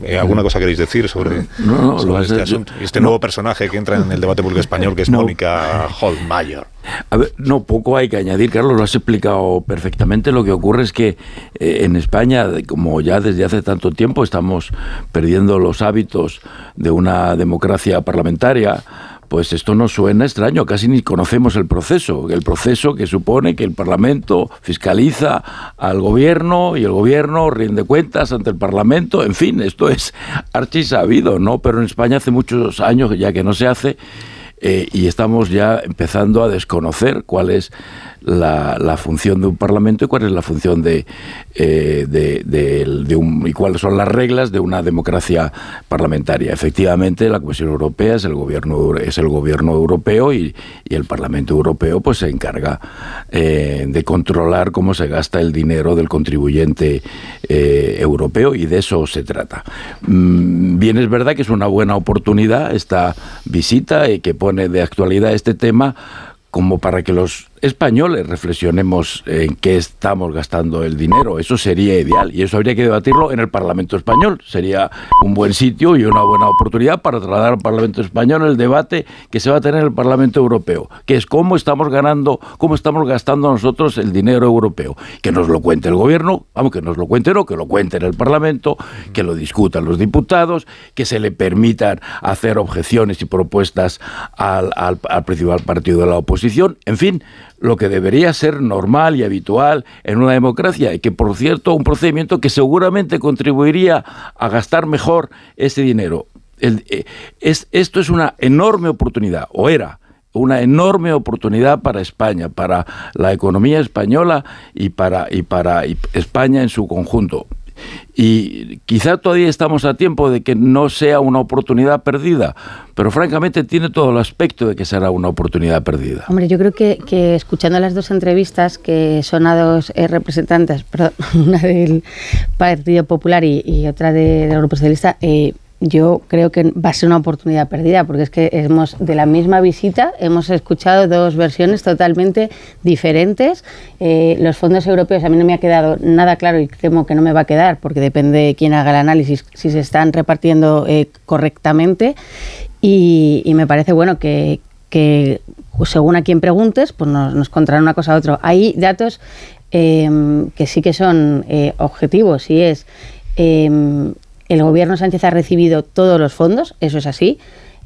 [SPEAKER 1] ¿Eh, ¿Alguna cosa queréis decir sobre,
[SPEAKER 10] No, no,
[SPEAKER 1] sobre
[SPEAKER 10] lo has
[SPEAKER 1] este asunto? Este
[SPEAKER 10] no.
[SPEAKER 1] nuevo personaje que entra en el debate público español, que es Mónica Holmeyer.
[SPEAKER 10] A ver, no, poco hay que añadir, Carlos, lo has explicado perfectamente. Lo que ocurre es que eh, en España, como ya desde hace tanto tiempo estamos perdiendo los hábitos de una democracia parlamentaria, pues esto nos suena extraño, casi ni conocemos el proceso, el proceso que supone que el Parlamento fiscaliza al gobierno y el gobierno rinde cuentas ante el Parlamento, en fin, esto es archisabido, ¿no? Pero en España hace muchos años ya que no se hace eh, y estamos ya empezando a desconocer cuál es la, la, función de un parlamento y cuál es la función de, eh, de, un, y cuáles son las reglas de una democracia parlamentaria. Efectivamente, la Comisión Europea es el gobierno es el gobierno europeo y, y el Parlamento Europeo pues se encarga eh, de controlar cómo se gasta el dinero del contribuyente eh, europeo y de eso se trata. Mm, bien es verdad que es una buena oportunidad esta visita y que pone de actualidad este tema como para que los españoles reflexionemos en qué estamos gastando el dinero. Eso sería ideal y eso habría que debatirlo en el Parlamento español. Sería un buen sitio y una buena oportunidad para trasladar al Parlamento español el debate que se va a tener en el Parlamento europeo, que es cómo estamos ganando, cómo estamos gastando nosotros el dinero europeo. Que nos lo cuente el gobierno, vamos, que nos lo cuente no, que lo cuente en el Parlamento, que lo discutan los diputados, que se le permitan hacer objeciones y propuestas al, al, al principal partido de la oposición. En fin, lo que debería ser normal y habitual en una democracia y que, por cierto, un procedimiento que seguramente contribuiría a gastar mejor ese dinero. Eh, es, esto es una enorme oportunidad, o era una enorme oportunidad para España, para la economía española y para, y para España en su conjunto. Y quizá todavía estamos a tiempo de que no sea una oportunidad perdida, pero francamente tiene todo el aspecto de que será una oportunidad perdida.
[SPEAKER 13] Hombre, yo creo que, que escuchando las dos entrevistas que son a dos eh, representantes, perdón, una del Partido Popular y, otra de, del Grupo Socialista, eh, yo creo que va a ser una oportunidad perdida, porque es que hemos, de la misma visita, hemos escuchado dos versiones totalmente diferentes. Eh, los fondos europeos, a mí no me ha quedado nada claro y temo que no me va a quedar, porque depende de quién haga el análisis, si se están repartiendo eh, correctamente. Y, y, me parece bueno que, que, según a quien preguntes, pues nos, nos contarán una cosa a otra. Hay datos eh, que sí que son eh, objetivos y es em, el gobierno Sánchez ha recibido todos los fondos, eso es así.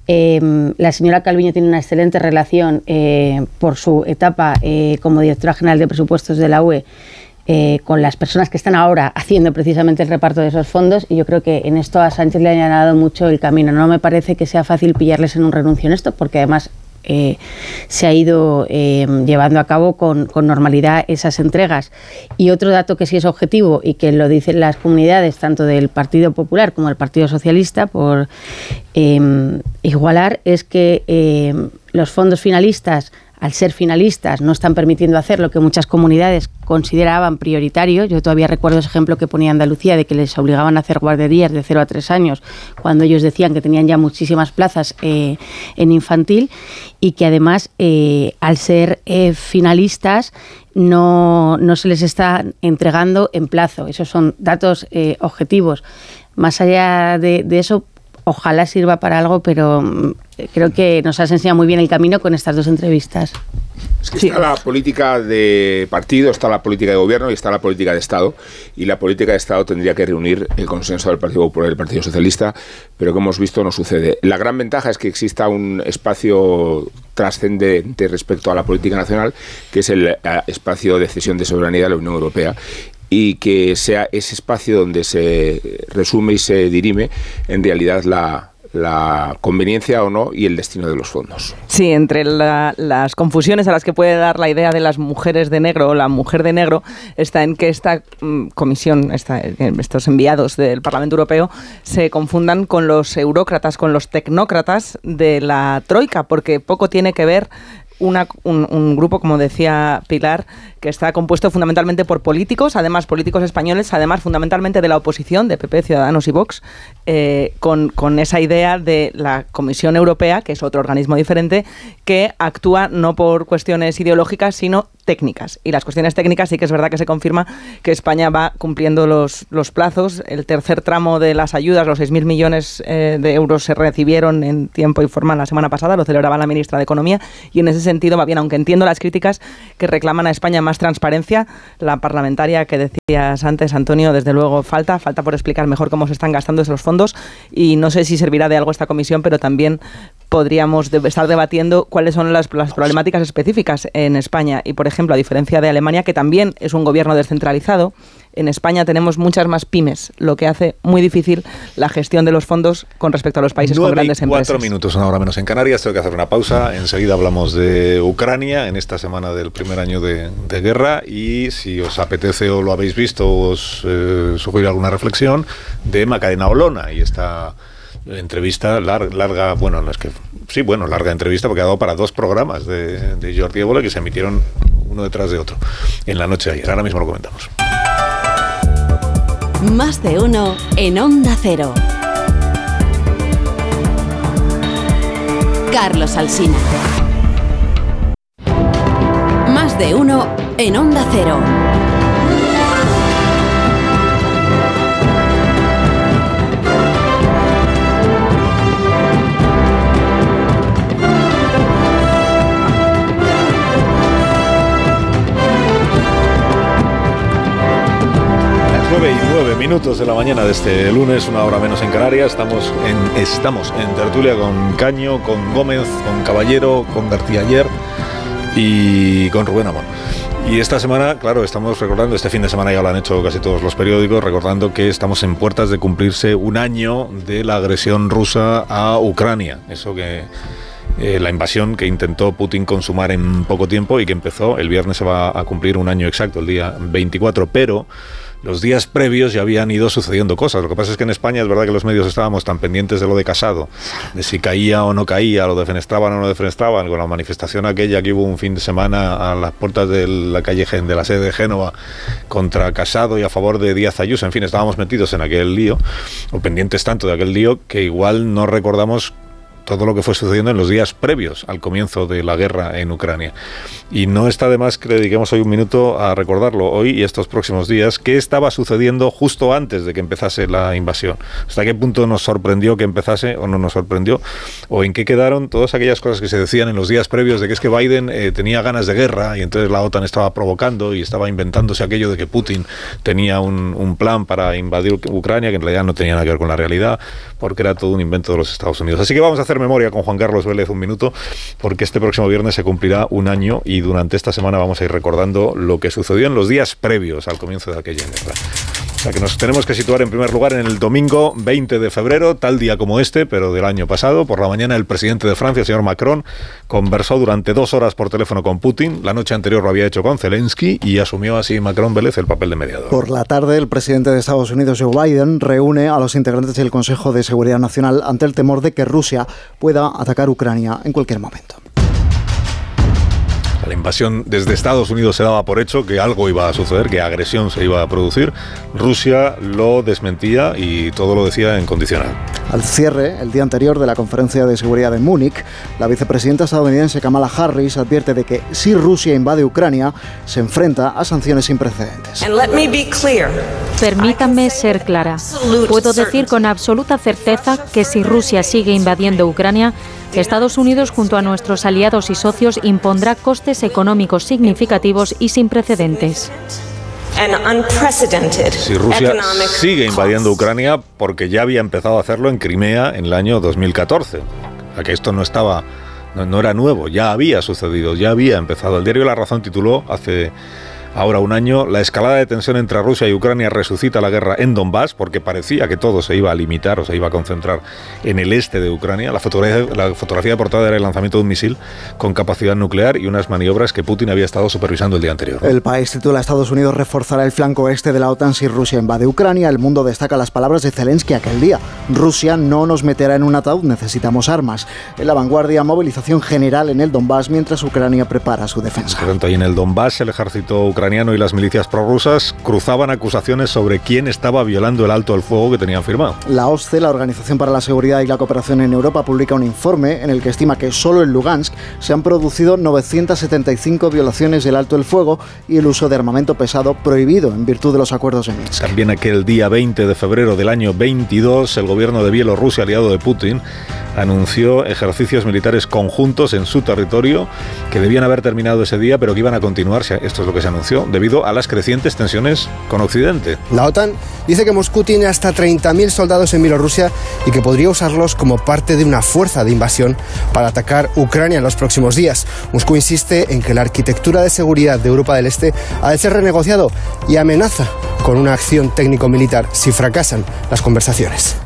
[SPEAKER 13] Eh, la señora Calviño tiene una excelente relación eh, por su etapa eh, como directora general de presupuestos de la UE con las personas que están ahora haciendo precisamente el reparto de esos fondos y yo creo que en esto a Sánchez le ha dado mucho el camino. No me parece que sea fácil pillarles en un renuncio en esto porque además eh, se ha ido eh, llevando a cabo con, normalidad esas entregas. Y otro dato que sí es objetivo y que lo dicen las comunidades, tanto del Partido Popular como del Partido Socialista, por eh, igualar, es que los fondos finalistas al ser finalistas, no están permitiendo hacer lo que muchas comunidades consideraban prioritario. Yo todavía recuerdo ese ejemplo que ponía Andalucía de que les obligaban a hacer guarderías de 0 a 3 años cuando ellos decían que tenían ya muchísimas plazas eh, en infantil y que además eh, al ser eh, finalistas no, no, se les está entregando en plazo. Esos son datos objetivos. Más allá de, de eso, ojalá sirva para algo, pero mm, creo que nos has enseñado muy bien el camino con estas dos entrevistas.
[SPEAKER 12] Es que está la política de partido, está la política de gobierno y está la política de Estado. Y la política de Estado tendría que reunir el consenso del Partido Popular y del Partido Socialista, pero como hemos visto no sucede. La gran ventaja es que exista un espacio trascendente respecto a la política nacional, que es el espacio de cesión de soberanía de la Unión Europea y que sea ese espacio donde se resume y se dirime en realidad la, la conveniencia o no y el destino de los fondos.
[SPEAKER 15] Sí, entre la, las confusiones a las que puede dar la idea de las mujeres de negro o la mujer de negro está en que esta mm, comisión, esta, estos enviados del Parlamento Europeo se confundan con los eurócratas, con los tecnócratas de la Troika, porque poco tiene que ver un, grupo, como decía Pilar, que está compuesto fundamentalmente por políticos, además políticos españoles, además fundamentalmente de la oposición, de PP, Ciudadanos y Vox, eh, con, con, esa idea de la Comisión Europea, que es otro organismo diferente, que actúa no por cuestiones ideológicas, sino técnicas. Y las cuestiones técnicas sí que es verdad que se confirma que España va cumpliendo los, los plazos. El tercer tramo de las ayudas, los 6.000 millones eh, de euros, se recibieron en tiempo y forma la semana pasada, lo celebraba la ministra de Economía, y en ese va bien, aunque entiendo las críticas que reclaman a España más transparencia. La parlamentaria que decías antes, Antonio, desde luego falta, falta por explicar mejor cómo se están gastando esos fondos y no sé si servirá de algo esta comisión, pero también podríamos estar debatiendo cuáles son las, las, problemáticas específicas en España. Y, por ejemplo, a diferencia de Alemania, que también es un gobierno descentralizado, en España tenemos muchas más pymes, lo que hace muy difícil la gestión de los fondos con respecto a los países con grandes empresas.
[SPEAKER 1] Cuatro minutos, una hora menos en Canarias. Tengo que hacer una pausa. Enseguida hablamos de Ucrania en esta semana del primer año de, guerra y si os apetece o lo habéis visto, os eh, sugiero alguna reflexión de Macarena Olona y esta entrevista larga, bueno, no es que, sí, bueno, larga entrevista porque ha dado para dos programas de, Jordi Évole que se emitieron uno detrás de otro en la noche de ayer. Ahora mismo lo comentamos.
[SPEAKER 6] Más de uno en Onda Cero. Carlos Alsina. Más de uno en Onda Cero.
[SPEAKER 1] Y 9 minutos de la mañana de este lunes, una hora menos en Canarias. Estamos en, estamos en tertulia con Caño, con Gómez, con Caballero, con García Ayer y con Rubén Amón. Y esta semana, claro, estamos recordando, este fin de semana ya lo han hecho casi todos los periódicos, recordando que estamos en puertas de cumplirse un año de la agresión rusa a Ucrania. Eso que eh, la invasión que intentó Putin consumar en poco tiempo y que empezó el viernes se va a cumplir un año exacto, el día 24, pero los días previos ya habían ido sucediendo cosas. Lo que pasa es que en España es verdad que los medios estábamos tan pendientes de lo de Casado, de si caía o no caía, lo defenestraban o no defenestraban, con la manifestación aquella que hubo un fin de semana a las puertas de la calle de la sede de Génova contra Casado y a favor de Díaz Ayuso. En fin, estábamos metidos en aquel lío, o pendientes tanto de aquel lío, que igual no recordamos todo lo que fue sucediendo en los días previos al comienzo de la guerra en Ucrania. Y no está de más que le dediquemos hoy un minuto a recordarlo, hoy y estos próximos días, qué estaba sucediendo justo antes de que empezase la invasión. ¿Hasta qué punto nos sorprendió que empezase o no nos sorprendió? ¿O en qué quedaron todas aquellas cosas que se decían en los días previos de que es que Biden eh, tenía ganas de guerra y entonces la OTAN estaba provocando y estaba inventándose aquello de que Putin tenía un, un plan para invadir Ucrania, que en realidad no tenía nada que ver con la realidad, porque era todo un invento de los Estados Unidos. Así que vamos a hacer memoria con Juan Carlos Vélez un minuto, porque este próximo viernes se cumplirá un año y durante esta semana vamos a ir recordando lo que sucedió en los días previos al comienzo de aquella guerra. Que nos tenemos que situar en primer lugar en el domingo 20 de febrero, tal día como este, pero del año pasado. Por la mañana el presidente de Francia, el señor Macron, conversó durante dos horas por teléfono con Putin. La noche anterior lo había hecho con Zelensky y asumió así Macron Vélez el papel de mediador.
[SPEAKER 16] Por la tarde el presidente de Estados Unidos, Joe Biden, reúne a los integrantes del Consejo de Seguridad Nacional ante el temor de que Rusia pueda atacar Ucrania en cualquier momento.
[SPEAKER 1] La invasión desde Estados Unidos se daba por hecho que algo iba a suceder, que agresión se iba a producir. Rusia lo desmentía y todo lo decía en condicional.
[SPEAKER 16] Al cierre, el día anterior de la conferencia de seguridad de Múnich, la vicepresidenta estadounidense Kamala Harris advierte de que si Rusia invade Ucrania, se enfrenta a sanciones sin precedentes.
[SPEAKER 17] Permítanme ser clara. Puedo decir con absoluta certeza que si Rusia sigue invadiendo Ucrania, Estados Unidos, junto a nuestros aliados y socios, impondrá costes económicos significativos y sin precedentes.
[SPEAKER 1] Si Rusia sigue invadiendo Ucrania, porque ya había empezado a hacerlo en Crimea en el año 2014, a que esto no estaba, no, no era nuevo, ya había sucedido, ya había empezado. El diario La Razón tituló hace Ahora un año, la escalada de tensión entre Rusia y Ucrania resucita la guerra en Donbass porque parecía que todo se iba a limitar o se iba a concentrar en el este de Ucrania. La fotografía, la fotografía de portada era el lanzamiento de un misil con capacidad nuclear y unas maniobras que Putin había estado supervisando el día anterior.
[SPEAKER 16] El país titula Estados Unidos reforzará el flanco este de la OTAN si Rusia invade Ucrania. El mundo destaca las palabras de Zelensky aquel día. Rusia no nos meterá en un ataúd, necesitamos armas. En la vanguardia, movilización general en el Donbass mientras Ucrania prepara su defensa.
[SPEAKER 1] Por tanto, ahí en el Donbass el ejército ucraniano y las milicias prorrusas cruzaban acusaciones sobre quién estaba violando el alto al fuego que tenían firmado.
[SPEAKER 16] La OSCE, la Organización para la Seguridad y la Cooperación en Europa, publica un informe en el que estima que solo en Lugansk se han producido 975 violaciones del alto el fuego y el uso de armamento pesado prohibido en virtud de los acuerdos de Minsk.
[SPEAKER 1] También aquel día 20 de febrero del año 22, el gobierno de Bielorrusia, aliado de Putin, anunció ejercicios militares conjuntos en su territorio que debían haber terminado ese día, pero que iban a continuarse, esto es lo que se anunció, debido a las crecientes tensiones con Occidente.
[SPEAKER 18] La OTAN dice que Moscú tiene hasta 30.000 soldados en Bielorrusia y que podría usarlos como parte de una fuerza de invasión para atacar Ucrania en los próximos días. Moscú insiste en que la arquitectura de seguridad de Europa del Este ha de ser renegociado y amenaza con una acción técnico-militar si fracasan las conversaciones.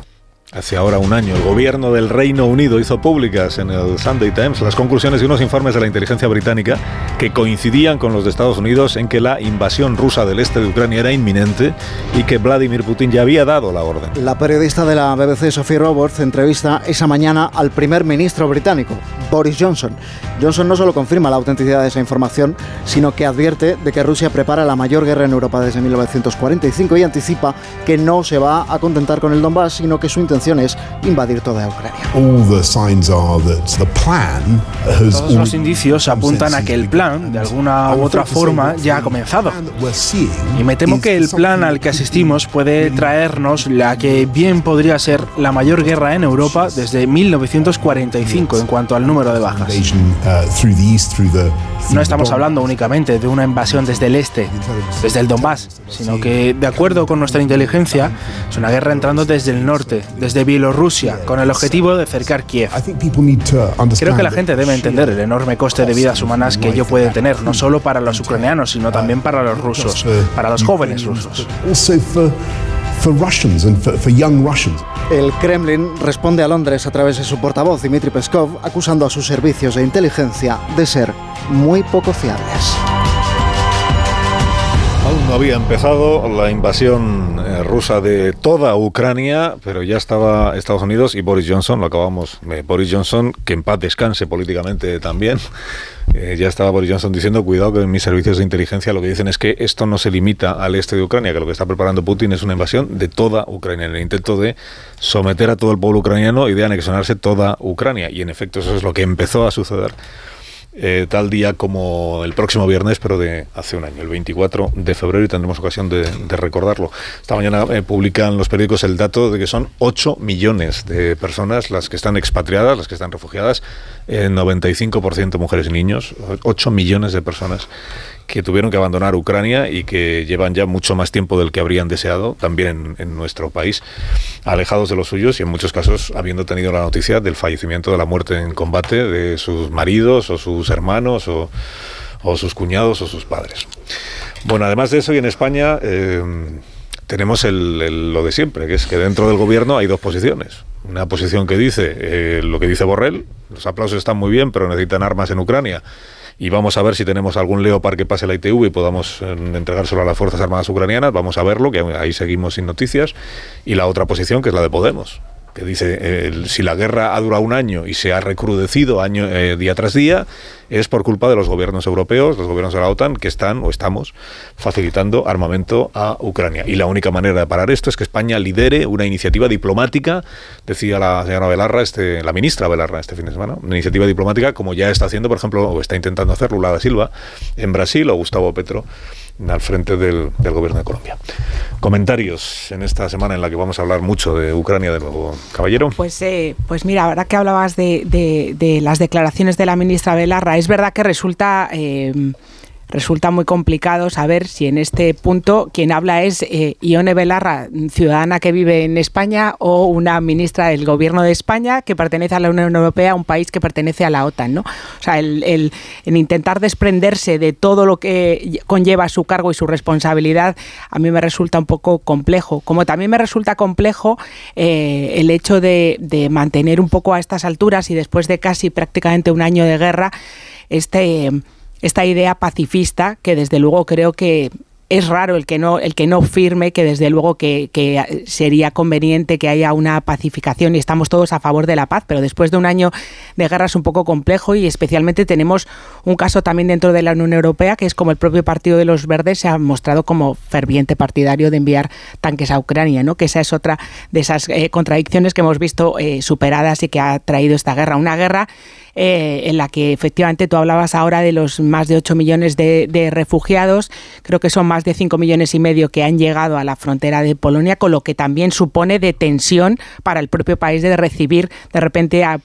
[SPEAKER 1] Hace ahora un año, el gobierno del Reino Unido hizo públicas en el Sunday Times las conclusiones de unos informes de la inteligencia británica que coincidían con los de Estados Unidos en que la invasión rusa del este de Ucrania era inminente y que Vladimir Putin ya había dado la orden.
[SPEAKER 16] La periodista de la BBC, Sophie Roberts, entrevista esa mañana al primer ministro británico, Boris Johnson. Johnson no solo confirma la autenticidad de esa información, sino que advierte de que Rusia prepara la mayor guerra en Europa desde 1945 y anticipa que no se va a contentar con el Donbass, sino que su intención es invadir toda Ucrania.
[SPEAKER 19] Todos los indicios apuntan a que el plan, de alguna u otra forma, ya ha comenzado. Y me temo que el plan al que asistimos puede traernos la que bien podría ser la mayor guerra en Europa desde 1945 en cuanto al número de bajas. No estamos hablando únicamente de una invasión desde el este, desde el Donbass, sino que, de acuerdo con nuestra inteligencia, es una guerra entrando desde el norte, desde Bielorrusia, con el objetivo de cercar Kiev. Creo que la gente debe entender el enorme coste de vidas humanas que ello puede tener, no solo para los ucranianos, sino también para los rusos, para los jóvenes rusos.
[SPEAKER 16] El Kremlin responde a Londres a través de su portavoz Dmitry Peskov, acusando a sus servicios de inteligencia de ser muy poco fiables.
[SPEAKER 1] No había empezado la invasión eh, rusa de toda Ucrania, pero ya estaba Estados Unidos y Boris Johnson, lo acabamos, eh, Boris Johnson, que en paz descanse políticamente también, eh, ya estaba Boris Johnson diciendo, cuidado que mis servicios de inteligencia lo que dicen es que esto no se limita al este de Ucrania, que lo que está preparando Putin es una invasión de toda Ucrania, en el intento de someter a todo el pueblo ucraniano y de anexionarse toda Ucrania. Y en efecto eso es lo que empezó a suceder eh, tal día como el próximo viernes, pero de hace un año, el 24 de febrero, y tendremos ocasión de, recordarlo. Esta mañana eh, publican los periódicos el dato de que son 8 millones de personas las que están expatriadas, las que están refugiadas, eh, 95% mujeres y niños, 8 millones de personas que tuvieron que abandonar Ucrania y que llevan ya mucho más tiempo del que habrían deseado, también en, nuestro país, alejados de los suyos y en muchos casos habiendo tenido la noticia del fallecimiento, de la muerte en combate de sus maridos o sus hermanos o, sus cuñados o sus padres. Bueno, además de eso, y en España eh, tenemos lo de siempre, que es que dentro del gobierno hay dos posiciones. Una posición que dice eh, lo que dice Borrell, los aplausos están muy bien, pero necesitan armas en Ucrania y vamos a ver si tenemos algún Leopard que pase la ITV y podamos eh, entregárselo a las Fuerzas Armadas Ucranianas. Vamos a verlo, que ahí seguimos sin noticias. Y la otra posición, que es la de Podemos, dice si la guerra ha durado un año y se ha recrudecido año eh, día tras día es por culpa de los gobiernos europeos, los gobiernos de la OTAN que están o estamos facilitando armamento a Ucrania. Y la única manera de parar esto es que España lidere una iniciativa diplomática, decía la señora Belarra, este, la ministra Belarra este fin de semana, una iniciativa diplomática como ya está haciendo, por ejemplo, o está intentando hacer Lula da Silva en Brasil o Gustavo Petro al frente del, gobierno de Colombia. Comentarios en esta semana en la que vamos a hablar mucho de Ucrania de nuevo, caballero.
[SPEAKER 20] Pues, eh, pues mira, ahora que hablabas de, las declaraciones de la ministra Belarra, es verdad que resulta eh, resulta muy complicado saber si en este punto quien habla es eh, Ione Belarra, ciudadana que vive en España, o una ministra del Gobierno de España que pertenece a la Unión Europea, un país que pertenece a la OTAN. ¿no? O sea, el, intentar desprenderse de todo lo que conlleva su cargo y su responsabilidad, a mí me resulta un poco complejo. Como también me resulta complejo eh, el hecho de mantener un poco a estas alturas y después de casi prácticamente un año de guerra, este esta idea pacifista que desde luego creo que es raro el que no el que no firme que desde luego que, sería conveniente que haya una pacificación y estamos todos a favor de la paz pero después de un año de guerra es un poco complejo y especialmente tenemos un caso también dentro de la Unión Europea que es como el propio Partido de los Verdes se ha mostrado como ferviente partidario de enviar tanques a Ucrania no que esa es otra de esas eh, contradicciones que hemos visto eh, superadas y que ha traído esta guerra. Una guerra eh, en la que efectivamente tú hablabas ahora de los más de 8 millones de, de refugiados. Creo que son más de 5 millones y medio que han llegado a la frontera de Polonia, con lo que también supone de tensión para el propio país de recibir de repente a,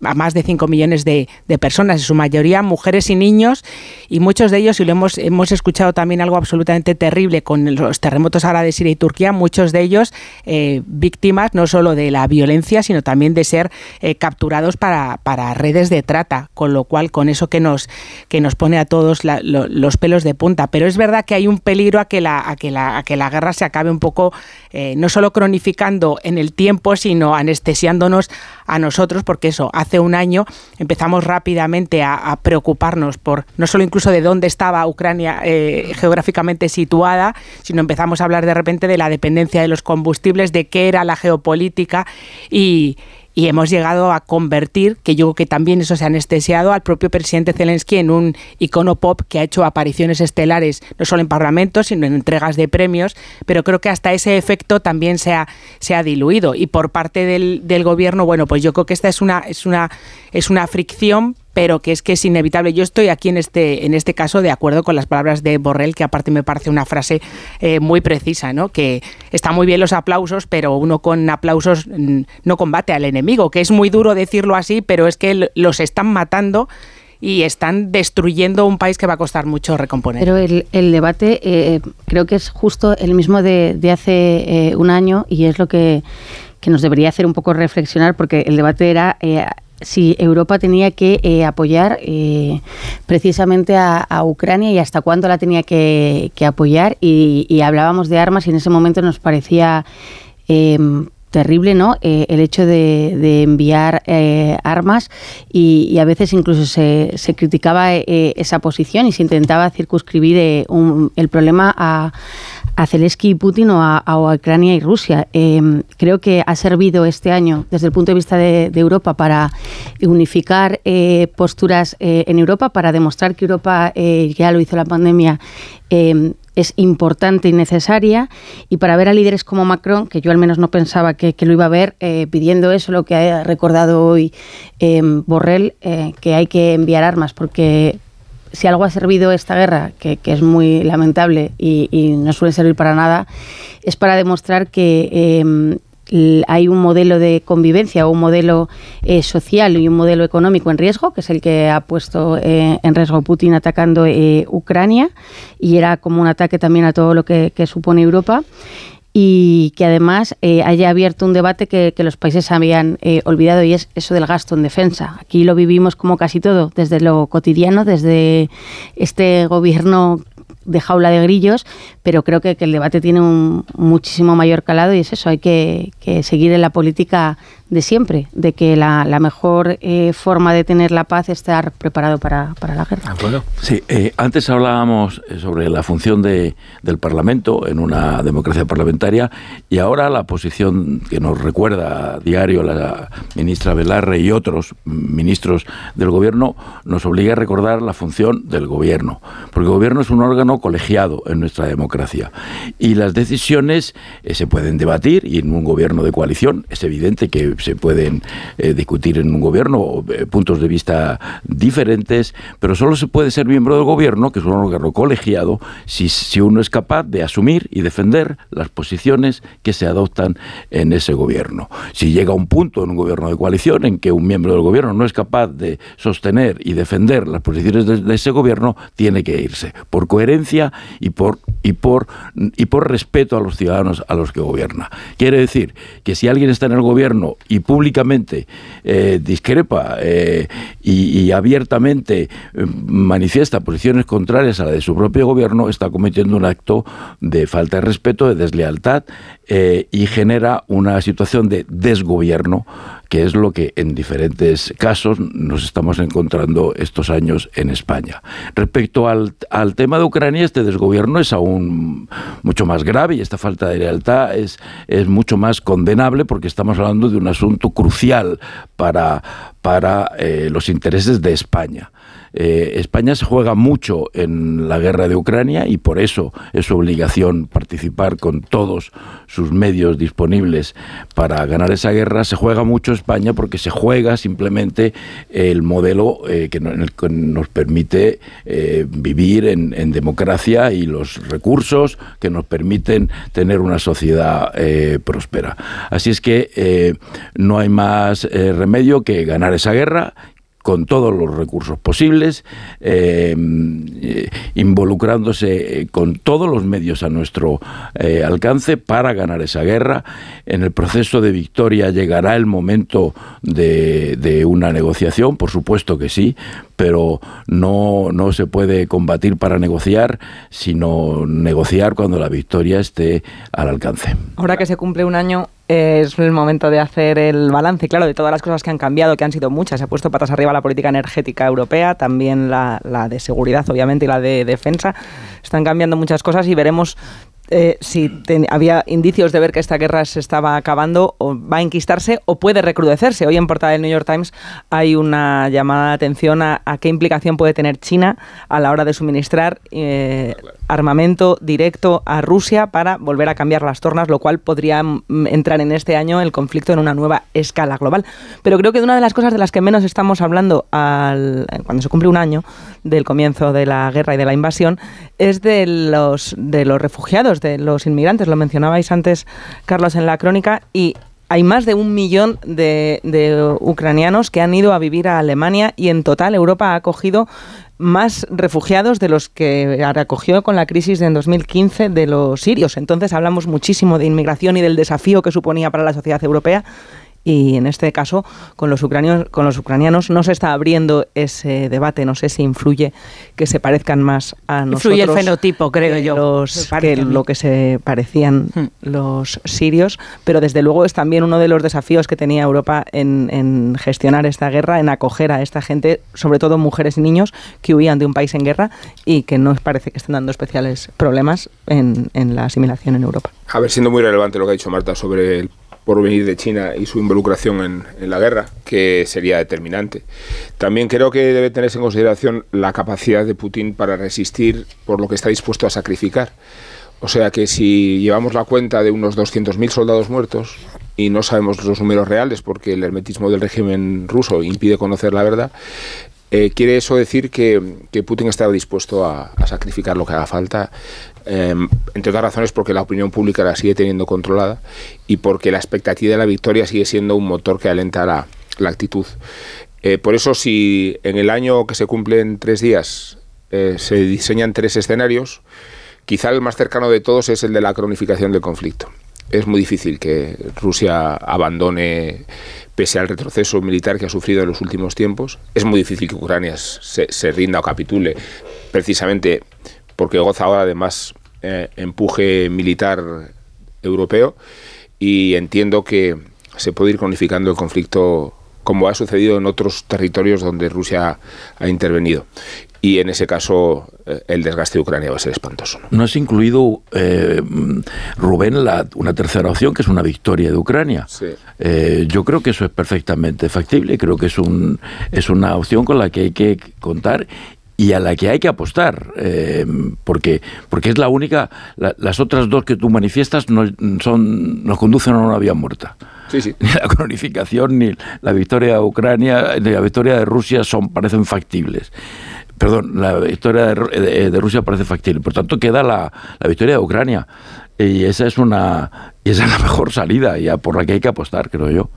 [SPEAKER 20] más de 5 millones de, personas, en su mayoría mujeres y niños, y muchos de ellos, y lo hemos, hemos escuchado también algo absolutamente terrible con los terremotos ahora de Siria y Turquía, muchos de ellos eh, víctimas no solo de la violencia, sino también de ser eh, capturados para, para, redes de trata, con lo cual con eso que nos, que nos pone a todos los pelos de punta. Pero es verdad que hay un peligro a que la, a que la, a que la guerra se acabe un poco, eh, no solo cronificando en el tiempo, sino anestesiándonos a nosotros, porque eso, hace un año empezamos rápidamente a, preocuparnos por no solo incluso de dónde estaba Ucrania eh, geográficamente situada, sino empezamos a hablar de repente de la dependencia de los combustibles, de qué era la geopolítica y, y hemos llegado a convertir, que yo creo que también eso se ha anestesiado, al propio presidente Zelensky en un icono pop que ha hecho apariciones estelares no solo en parlamentos, sino en entregas de premios, pero creo que hasta ese efecto también se ha, se ha diluido. Y por parte del, del gobierno, bueno, pues yo creo que esta es una, es una, es una fricción pero que es que es inevitable. Yo estoy aquí en este, en este caso de acuerdo con las palabras de Borrell, que aparte me parece una frase eh, muy precisa, ¿no? Que está muy bien los aplausos, pero uno con aplausos mm, no combate al enemigo, que es muy duro decirlo así, pero es que los están matando y están destruyendo un país que va a costar mucho recomponer.
[SPEAKER 13] Pero el, debate eh, creo que es justo el mismo de, hace eh, un año y es lo que, que, nos debería hacer un poco reflexionar porque el debate era si Europa tenía que eh, apoyar eh, precisamente a, Ucrania y hasta cuándo la tenía que, apoyar. Y, hablábamos de armas y en ese momento nos parecía em, terrible ¿no? Eh, el hecho de, enviar armas y, a veces incluso se, se criticaba esa posición y se intentaba circunscribir el problema a a Zelensky y Putin o a, Ucrania y Rusia. Creo que ha servido este año, desde el punto de vista de, Europa, para unificar eh, posturas eh, en Europa, para demostrar que Europa, eh, ya lo hizo la pandemia, em, es importante y necesaria. Y para ver a líderes como Macron, que yo al menos no pensaba que, lo iba a ver, pidiendo eso, lo que ha recordado hoy em, Borrell, que hay que enviar armas, porque si algo ha servido esta guerra, que, es muy lamentable y, no suele servir para nada, es para demostrar que hay un modelo de convivencia un modelo eh, social y un modelo económico en riesgo, que es el que ha puesto eh, en riesgo Putin atacando eh, Ucrania, y era como un ataque también a todo lo que supone Europa y que además haya abierto un debate que, los países habían olvidado y es eso del gasto en defensa. Aquí lo vivimos como casi todo, desde lo cotidiano, desde este gobierno de jaula de grillos, pero creo que, el debate tiene un muchísimo mayor calado y es eso, hay que, que seguir en la política de siempre, de que la, mejor eh, forma de tener la paz es estar preparado para, la guerra.
[SPEAKER 10] Sí, eh, antes hablábamos eh, sobre la función de, del Parlamento en una democracia parlamentaria y ahora la posición que nos recuerda a diario la ministra Velarre y otros ministros del Gobierno nos obliga a recordar la función del Gobierno, porque el Gobierno es un órgano colegiado en nuestra democracia y las decisiones se pueden debatir y en un Gobierno de coalición es evidente que se pueden eh, discutir en un gobierno, eh, puntos de vista diferentes, pero solo se puede ser miembro del gobierno, que es un órgano colegiado, si, si uno es capaz de asumir y defender las posiciones que se adoptan en ese gobierno. Si llega un punto en un gobierno de coalición en que un miembro del gobierno no es capaz de sostener y defender las posiciones de, ese gobierno, tiene que irse, por coherencia y por, y, por, y por respeto a los ciudadanos a los que gobierna. Quiere decir que si alguien está en el gobierno y públicamente eh, discrepa eh, y, abiertamente eh, manifiesta posiciones contrarias a la de su propio gobierno, está cometiendo un acto de falta de respeto, de deslealtad y genera una situación de desgobierno que es lo que en diferentes casos nos estamos encontrando estos años en España. Respecto al, al tema de Ucrania, este desgobierno es aún mucho más grave y esta falta de lealtad es, es mucho más condenable porque estamos hablando de un asunto crucial para, para eh, los intereses de España. Eh, España se juega mucho en la guerra de Ucrania y por eso es su obligación participar con todos sus medios disponibles para ganar esa guerra. Se juega mucho España porque se juega simplemente el modelo eh, que, nos permite eh, vivir en, democracia y los recursos que nos permiten tener una sociedad próspera. Así es que no hay más remedio que ganar esa guerra con todos los recursos posibles, eh, eh, involucrándose eh, con todos los medios a nuestro alcance para ganar esa guerra. En el proceso de victoria llegará el momento de, de una negociación, por supuesto que sí, pero no, no se puede combatir para negociar, sino negociar cuando la victoria esté al alcance.
[SPEAKER 15] Ahora que se cumple un año, es el momento de hacer el balance, claro, de todas las cosas que han cambiado, que han sido muchas. Se ha puesto patas arriba la política energética europea, también la, la de seguridad, obviamente, y la de defensa. Están cambiando muchas cosas y veremos eh, si había indicios de ver que esta guerra se estaba acabando o va a enquistarse o puede recrudecerse. Hoy en portada del New York Times hay una llamada de atención a, qué implicación puede tener China a la hora de suministrar eh, armamento directo a Rusia para volver a cambiar las tornas, lo cual podría mm, entrar en este año el conflicto en una nueva escala global. Pero creo que una de las cosas de las que menos estamos hablando al, cuando se cumple un año del comienzo de la guerra y de la invasión es de los, de los refugiados, de los inmigrantes. Lo mencionabais antes, Carlos, en la crónica, y hay más de un millón de, ucranianos que han ido a vivir a Alemania y en total Europa ha acogido más refugiados de los que acogió con la crisis de en 2015 de los sirios. Entonces hablamos muchísimo de inmigración y del desafío que suponía para la sociedad europea y en este caso con los ucranianos, con los ucranianos no se está abriendo ese debate, no sé si influye que se parezcan más a nosotros.
[SPEAKER 9] Influye el fenotipo, creo yo.
[SPEAKER 15] que lo que se parecían hmm. los sirios, pero desde luego es también uno de los desafíos que tenía Europa en, en, gestionar esta guerra, en acoger a esta gente, sobre todo mujeres y niños que huían de un país en guerra y que no parece que estén dando especiales problemas en, en la asimilación en Europa.
[SPEAKER 12] A ver, siendo muy relevante lo que ha dicho Marta sobre el por venir de China y su involucración en, la guerra, que sería determinante. También creo que debe tenerse en consideración la capacidad de Putin para resistir por lo que está dispuesto a sacrificar. O sea que si llevamos la cuenta de unos 200.000 soldados muertos y no sabemos los números reales porque el hermetismo del régimen ruso impide conocer la verdad, eh, quiere eso decir que, Putin está dispuesto a, sacrificar lo que haga falta, em, entre otras razones porque la opinión pública la sigue teniendo controlada y porque la expectativa de la victoria sigue siendo un motor que alenta la, actitud. Eh, por eso, si en el año que se cumple en tres días eh, se diseñan tres escenarios, quizá el más cercano de todos es el de la cronificación del conflicto. Es muy difícil que Rusia abandone pese al retroceso militar que ha sufrido en los últimos tiempos. Es muy difícil que Ucrania se, rinda o capitule, precisamente porque goza ahora de más eh, empuje militar europeo y entiendo que se puede ir cronificando el conflicto como ha sucedido en otros territorios donde Rusia ha intervenido y en ese caso eh, el desgaste de Ucrania va a ser espantoso.
[SPEAKER 10] ¿No, has incluido, eh, Rubén, la, una tercera opción, que es una victoria de Ucrania? Eh, yo creo que eso es perfectamente factible, creo que es, un, es una opción con la que hay que contar y a la que hay que apostar, porque, porque es la única, las otras dos que tú manifiestas no, son, nos conducen a una vía muerta. Ni la cronificación ni la victoria de Ucrania ni la victoria de Rusia son parecen factibles perdón, la victoria de, Rusia parece factible. Por tanto, queda la, victoria de Ucrania. Y esa es una y esa es la mejor salida, ya por la que hay que apostar, creo yo.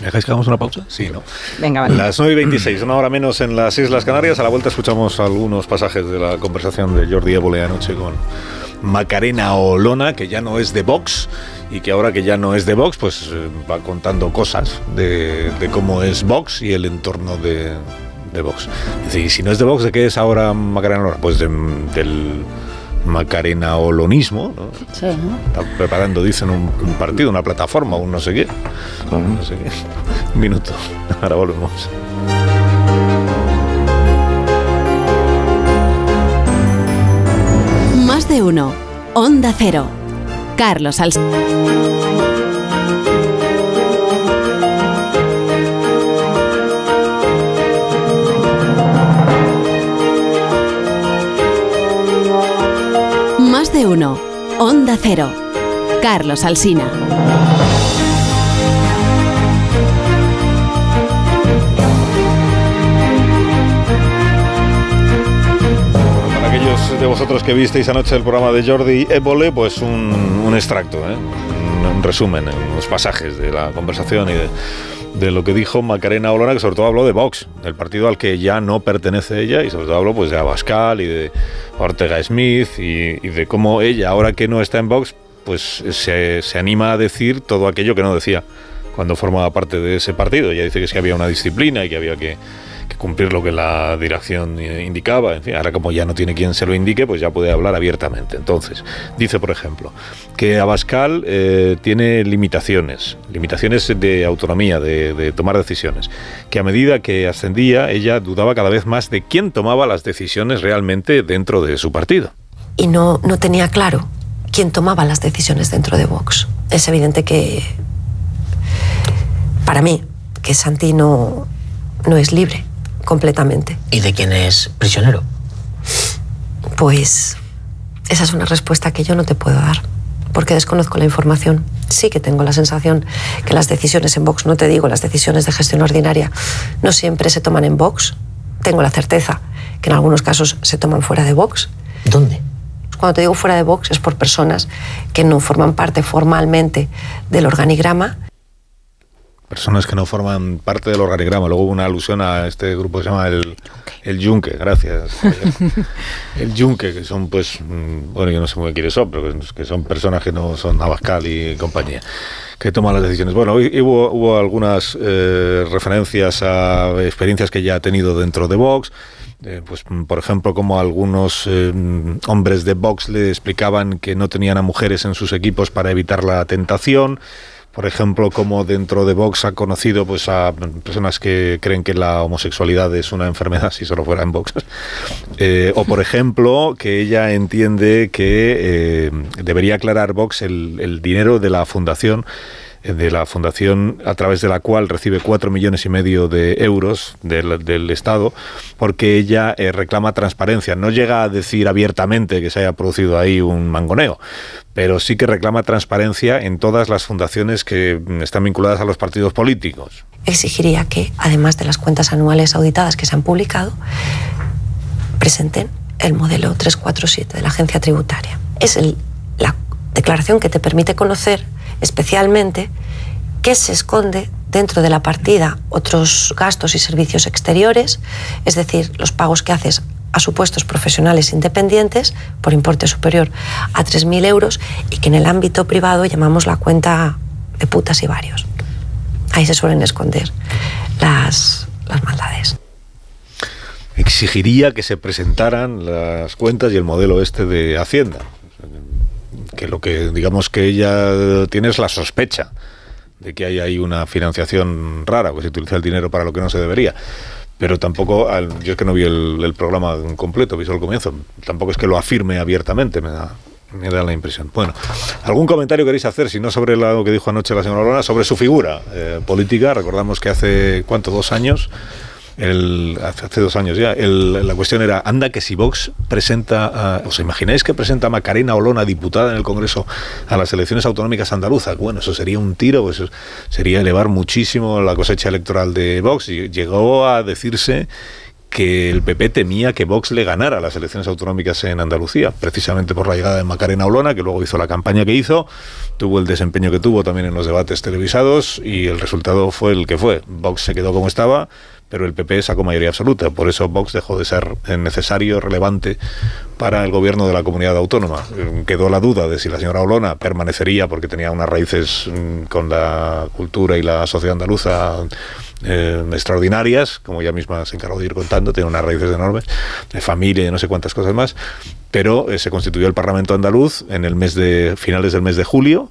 [SPEAKER 1] ¿Me dejáis que hagamos una pausa? Sí, ¿no?
[SPEAKER 15] Venga, vale.
[SPEAKER 1] Las 9 y 26, una hora menos en las Islas Canarias. A la vuelta escuchamos algunos pasajes de la conversación de Jordi Évole anoche con Macarena Olona, que ya no es de Vox y que ahora que ya no es de Vox, pues eh, va contando cosas de, de cómo es Vox y el entorno de, de Vox. Y si no es de Vox, ¿de qué es ahora Macarena Olona? Pues del Macarena Olonismo, ¿no? Sí, Está preparando, dicen, un, partido, una plataforma, un no sé qué. No sé qué. Un minuto. Ahora volvemos.
[SPEAKER 6] Más de uno. Onda Cero. Carlos Alcántara. Onda Cero. Carlos Alsina.
[SPEAKER 1] Para aquellos de vosotros que visteis anoche el programa de Jordi Évole, pues un, extracto, ¿eh? un resumen, unos pasajes de la conversación y de, de lo que dijo Macarena Olona, que sobre todo habló de Vox, del partido al que ya no pertenece ella, y sobre todo habló pues, de Abascal y de Ortega Smith, y, de cómo ella, ahora que no está en Vox, pues se, se anima a decir todo aquello que no decía cuando formaba parte de ese partido. Ella dice que, es que había una disciplina y que había que cumplir lo que la dirección indicaba. En fin, ahora como ya no tiene quien se lo indique, pues ya puede hablar abiertamente. Entonces, dice, por ejemplo, que Abascal eh, tiene limitaciones, limitaciones de autonomía, de, de tomar decisiones, que a medida que ascendía, ella dudaba cada vez más de quién tomaba las decisiones realmente dentro de su partido.
[SPEAKER 4] Y no, no tenía claro quién tomaba las decisiones dentro de Vox. Es evidente que, para mí, que Santi no, no es libre completamente.
[SPEAKER 20] ¿Y de quién es prisionero?
[SPEAKER 4] Pues esa es una respuesta que yo no te puedo dar, porque desconozco la información. Sí que tengo la sensación que las decisiones en Vox, no te digo las decisiones de gestión ordinaria, no siempre se toman en Vox. Tengo la certeza que en algunos casos se toman fuera de Vox.
[SPEAKER 20] ¿Dónde?
[SPEAKER 4] Cuando te digo fuera de Vox es por personas que no forman parte formalmente del organigrama
[SPEAKER 1] Personas que no forman parte del organigrama. Luego hubo una alusión a este grupo que se llama el, el Yunque, gracias. el Yunque, que son pues, mm, bueno, yo no sé muy bien quiénes son, pero que, que son personas que no son Abascal y compañía, que toman las decisiones. Bueno, hoy hubo, hubo algunas eh, referencias a experiencias que ya ha tenido dentro de Vox. Eh, pues, por ejemplo, como algunos eh, hombres de Vox le explicaban que no tenían a mujeres en sus equipos para evitar la tentación por ejemplo, como dentro de Vox ha conocido pues a personas que creen que la homosexualidad es una enfermedad si solo fuera en Vox. Eh, o por ejemplo, que ella entiende que eh, debería aclarar Vox el, dinero de la fundación de la fundación a través de la cual recibe cuatro millones y medio de euros del, del Estado, porque ella eh, reclama transparencia. No llega a decir abiertamente que se haya producido ahí un mangoneo, pero sí que reclama transparencia en todas las fundaciones que mm, están vinculadas a los partidos políticos.
[SPEAKER 4] Exigiría que, además de las cuentas anuales auditadas que se han publicado, presenten el modelo 347 de la agencia tributaria. Es el, la declaración que te permite conocer especialmente qué se esconde dentro de la partida otros gastos y servicios exteriores, es decir, los pagos que haces a supuestos profesionales independientes por importe superior a 3.000 euros y que en el ámbito privado llamamos la cuenta de putas y varios. Ahí se suelen esconder las, las maldades.
[SPEAKER 1] Exigiría que se presentaran las cuentas y el modelo este de Hacienda. Que lo que digamos que ella tiene es la sospecha de que hay ahí una financiación rara, que se utiliza el dinero para lo que no se debería. Pero tampoco, yo es que no vi el, el programa completo, vi solo el comienzo, tampoco es que lo afirme abiertamente, me da, me da la impresión. Bueno, ¿algún comentario queréis hacer, si no sobre lo que dijo anoche la señora Lorena, sobre su figura eh, política? Recordamos que hace, ¿cuánto? Dos años. El, hace, dos años ya, el- la cuestión era, anda que si Vox presenta, ¿os imagináis que presenta a Macarena Olona, diputada en el Congreso, a las elecciones autonómicas andaluzas? Bueno, eso sería un tiro, pues eso sería elevar muchísimo la cosecha electoral de Vox. Y llegó a decirse que el PP temía que Vox le ganara las elecciones autonómicas en Andalucía, precisamente por la llegada de Macarena Olona, que luego hizo la campaña que hizo, tuvo el desempeño que tuvo también en los debates televisados y el resultado fue el que fue. Vox se quedó como estaba, pero el PP sacó mayoría absoluta. Por eso Vox dejó de ser necesario, relevante para el gobierno de la comunidad autónoma. Eh, Quedó la duda de si la señora Olona permanecería porque tenía unas raíces mm, con la cultura y la sociedad andaluza eh, extraordinarias, como ella misma se encargó de ir contando, tiene unas raíces enormes, de familia y no sé cuántas cosas más, pero eh, se constituyó el Parlamento andaluz en el mes de finales del mes de julio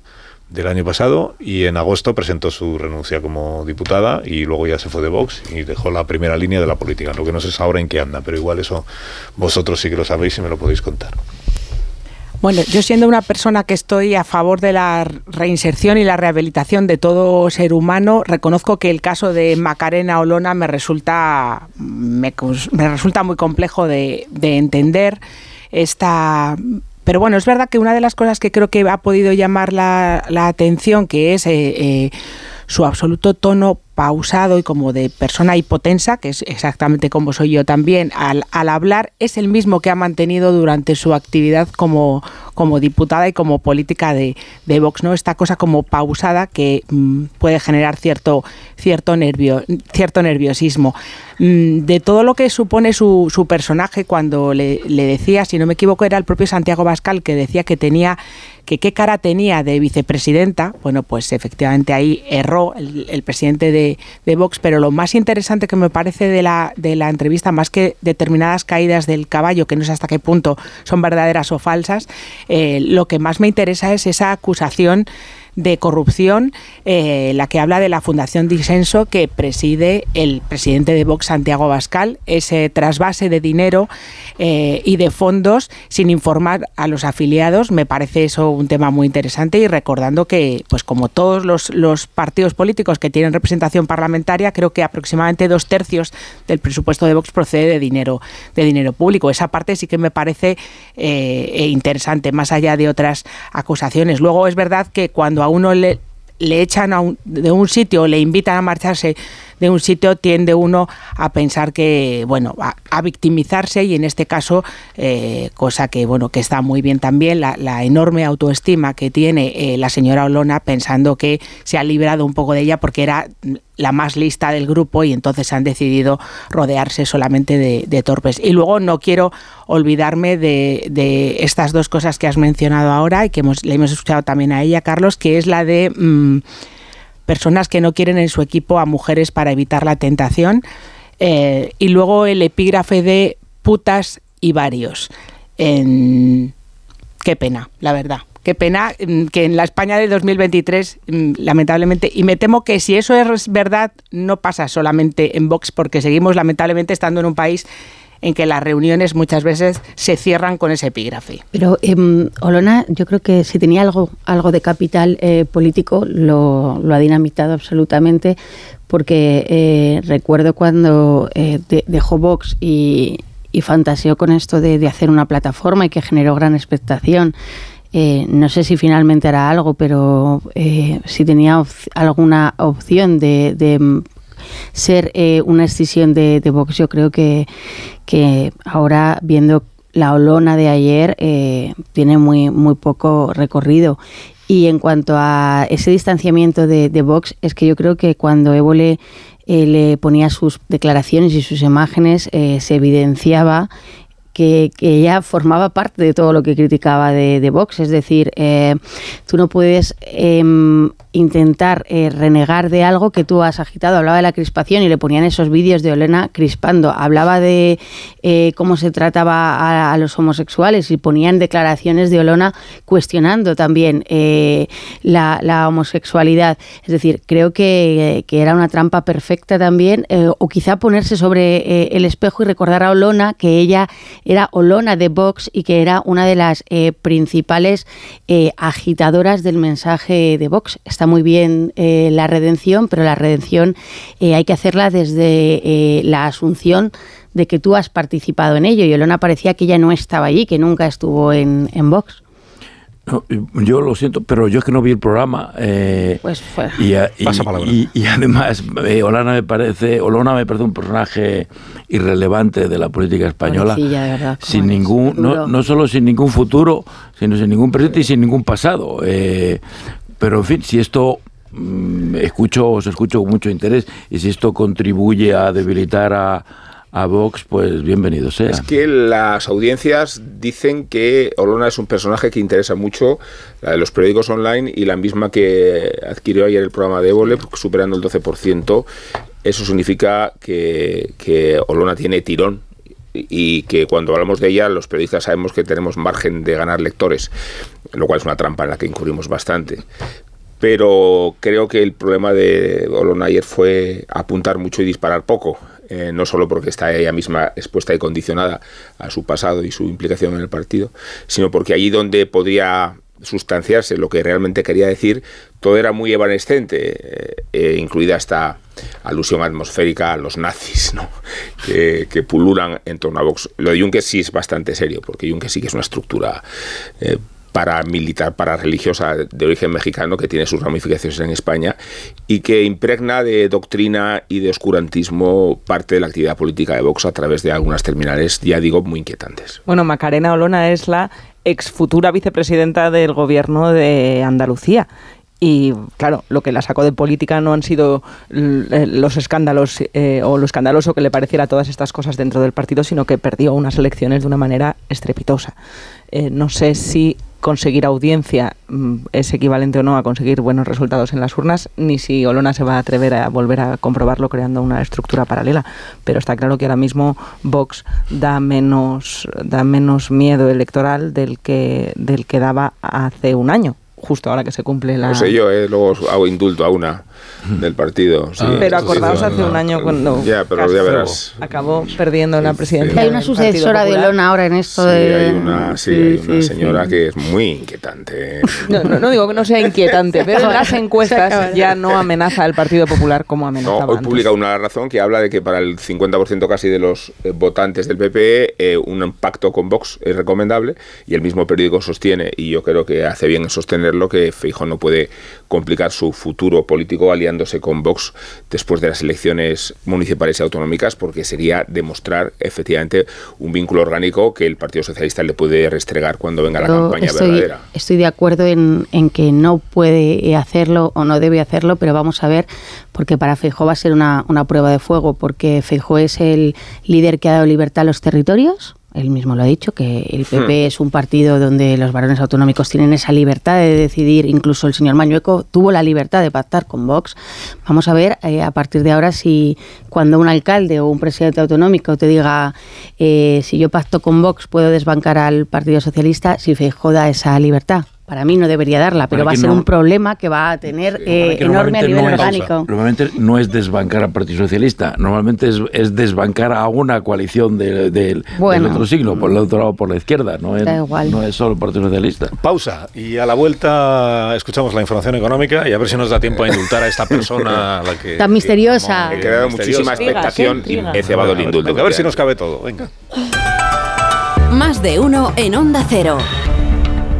[SPEAKER 1] del año pasado y en agosto presentó su renuncia como diputada y luego ya se fue de Vox y dejó la primera línea de la política. Lo que no sé es ahora en qué anda, pero igual eso vosotros sí que lo sabéis y me lo podéis contar.
[SPEAKER 15] Bueno, yo siendo una persona que estoy a favor de la reinserción y la rehabilitación de todo ser humano, reconozco que el caso de Macarena Olona me resulta, me, resulta muy complejo de, de entender esta
[SPEAKER 20] pero bueno, es verdad que una de las cosas que creo que ha podido llamar la, atención, que es eh, su absoluto tono pausado y como de persona hipotensa, que es exactamente como soy yo también, al, al, hablar es el mismo que ha mantenido durante su actividad como, como diputada y como política de, de Vox, ¿no? Esta cosa como pausada que mm, puede generar cierto, cierto, nervio, cierto nerviosismo. Mm, de todo lo que supone su, su personaje, cuando le, le decía, si no me equivoco, era el propio Santiago Bascal que decía que tenía que qué cara tenía de vicepresidenta, bueno, pues efectivamente ahí erró el, presidente de de, Vox, pero lo más interesante que me parece de la, de la entrevista, más que determinadas caídas del caballo, que no sé hasta qué punto son verdaderas o falsas, eh, lo que más me interesa es esa acusación de corrupción, eh, la que habla de la Fundación Disenso que preside el presidente de Vox, Santiago Bascal, ese trasvase de dinero eh, y de fondos sin informar a los afiliados. Me parece eso un tema muy interesante y recordando que, pues como todos los, los partidos políticos que tienen representación parlamentaria, creo que aproximadamente dos tercios del presupuesto de Vox procede de dinero, de dinero público. Esa parte sí que me parece eh, interesante, más allá de otras acusaciones. Luego es verdad que cuando a uno le, echan a de un sitio le invitan a marcharse de un sitio, tiende uno a pensar que, bueno, a, victimizarse y en este caso, eh, cosa que, bueno, que está muy bien también, la, enorme autoestima que tiene eh, la señora Olona pensando que se ha librado un poco de ella porque era la más lista del grupo y entonces han decidido rodearse solamente de, torpes. Y luego no quiero olvidarme de, estas dos cosas que has mencionado ahora y que hemos, le hemos escuchado también a ella, Carlos, que es la de... Mm, personas que no quieren en su equipo a mujeres para evitar la tentación. Eh, y luego el epígrafe de putas y varios. qué pena, la verdad. Qué pena mm, que en la España de 2023, mm, lamentablemente, y me temo que si eso es verdad, no pasa solamente en Vox, porque seguimos lamentablemente estando en un país en que las reuniones muchas veces se cierran con ese epígrafe.
[SPEAKER 13] Pero eh, Olona, yo creo que si tenía algo, algo de capital eh, político, lo, ha dinamitado absolutamente, porque eh, recuerdo cuando eh, dejó Vox y, fantaseó con esto de, hacer una plataforma y que generó gran expectación. no sé si finalmente hará algo, pero si tenía alguna opción de ser eh, una escisión de, de, Vox, yo creo que, que ahora viendo la olona de ayer eh, tiene muy, muy poco recorrido. Y en cuanto a ese distanciamiento de, de Vox, es que yo creo que cuando Évole eh, le ponía sus declaraciones y sus imágenes, se evidenciaba que, ella formaba parte de todo lo que criticaba de, Vox. Es decir, tú no puedes em, intentar eh, renegar de algo que tú has agitado. Hablaba de la crispación y le ponían esos vídeos de Olena crispando. Hablaba de eh, cómo se trataba a, los homosexuales y ponían declaraciones de Olona cuestionando también eh, la, homosexualidad. Es decir, creo que, era una trampa perfecta también, o quizá ponerse sobre el espejo y recordar a Olona que ella era Olona de Vox y que era una de las principales agitadoras del mensaje de Vox muy bien eh, la redención, pero la redención eh, hay que hacerla desde eh, la asunción de que tú has participado en ello. Y Olona parecía que ella no estaba allí, que nunca estuvo en, en Vox.
[SPEAKER 10] Yo lo siento, pero yo es que no vi el programa.
[SPEAKER 13] pues fue.
[SPEAKER 10] Y, y, además, Olana me parece, Olona me parece un personaje irrelevante de la política española. sin ningún, no, no, solo sin ningún futuro, sino sin ningún presente y sin ningún pasado. Pero en fin, si esto mm, escucho, os escucho con mucho interés y si esto contribuye a debilitar a, a Vox, pues bienvenido sea.
[SPEAKER 12] Es que las audiencias dicen que Olona es un personaje que interesa mucho, la de los periódicos online y la misma que adquirió ayer el programa de Évole, superando el 12%. Eso significa que, que Olona tiene tirón y que cuando hablamos de ella los periodistas sabemos que tenemos margen de ganar lectores, lo cual es una trampa en la que incurrimos bastante. Pero creo que el problema de Olona ayer fue apuntar mucho y disparar poco. Eh, no solo porque está ella misma expuesta y condicionada a su pasado y su implicación en el partido, sino porque allí donde podría sustanciarse lo que realmente quería decir, todo era muy evanescente, eh, eh, incluida esta alusión atmosférica a los nazis ¿no? que, pululan en torno a Vox. Lo de Juncker sí es bastante serio, porque Juncker sí que es una estructura paramilitar, religiosa de origen mexicano que tiene sus ramificaciones en España y que impregna de doctrina y de oscurantismo parte de la actividad política de Vox a través de algunas terminales, ya digo, muy inquietantes.
[SPEAKER 15] Bueno, Macarena Olona es la ex futura vicepresidenta del gobierno de Andalucía. Y claro, lo que la sacó de política no han sido eh, los escándalos eh, o lo escandaloso que le pareciera todas estas cosas dentro del partido, sino que perdió unas elecciones de una manera estrepitosa. Eh, no sé si conseguir audiencia mm, es equivalente o no a conseguir buenos resultados en las urnas, ni si Olona se va a atrever a volver a comprobarlo creando una estructura paralela. Pero está claro que ahora mismo Vox da menos, da menos miedo electoral del que, del que daba hace un año justo ahora que se cumple la...
[SPEAKER 12] No sé yo, eh, luego hago indulto a una del partido.
[SPEAKER 15] pero acordaos hace un año cuando
[SPEAKER 12] ya, pero ya verás.
[SPEAKER 15] acabó perdiendo la presidencia.
[SPEAKER 13] Hay una sucesora de Olona ahora en esto
[SPEAKER 12] sí,
[SPEAKER 13] de...
[SPEAKER 12] Hay una, sí, hay una señora que es muy inquietante.
[SPEAKER 15] No, no, digo que no sea inquietante, pero en las encuestas ya no amenaza al Partido Popular como amenazaba
[SPEAKER 12] no, hoy publica una razón que habla de que para el 50% casi de los eh, votantes del PP eh, un pacto con Vox es recomendable y el mismo periódico sostiene, y yo creo que hace bien en sostenerlo, que Feijóo no puede complicar su futuro político aliándose con Vox después de las elecciones municipales y autonómicas, porque sería demostrar efectivamente un vínculo orgánico que el Partido Socialista le puede restregar cuando venga la campaña verdadera.
[SPEAKER 13] Estoy de acuerdo en, que no puede hacerlo o no debe hacerlo, pero vamos a ver, porque para Feijóo va a ser una, una prueba de fuego, porque Feijóo es el líder que ha dado libertad a los territorios él mismo lo ha dicho, que el PP hmm. es un partido donde los varones autonómicos tienen esa libertad de decidir, incluso el señor Mañueco tuvo la libertad de pactar con Vox. Vamos a ver eh, a partir de ahora si cuando un alcalde o un presidente autonómico te diga eh, si yo pacto con Vox puedo desbancar al Partido Socialista, si joda esa libertad para mí no debería darla, pero va a ser un problema que va a tener eh, enorme a nivel orgánico.
[SPEAKER 10] normalmente no es desbancar al Partido Socialista, normalmente es, desbancar a una coalición de, del otro siglo, por el otro lado por la izquierda, no es, no es solo el Partido Socialista.
[SPEAKER 1] Pausa y a la vuelta escuchamos la información económica y a ver si nos da tiempo a indultar a esta persona la que,
[SPEAKER 13] tan misteriosa.
[SPEAKER 12] He creado muchísima expectación y he cebado el indulto.
[SPEAKER 1] A ver si nos cabe todo, venga.
[SPEAKER 6] Más de uno en Onda Cero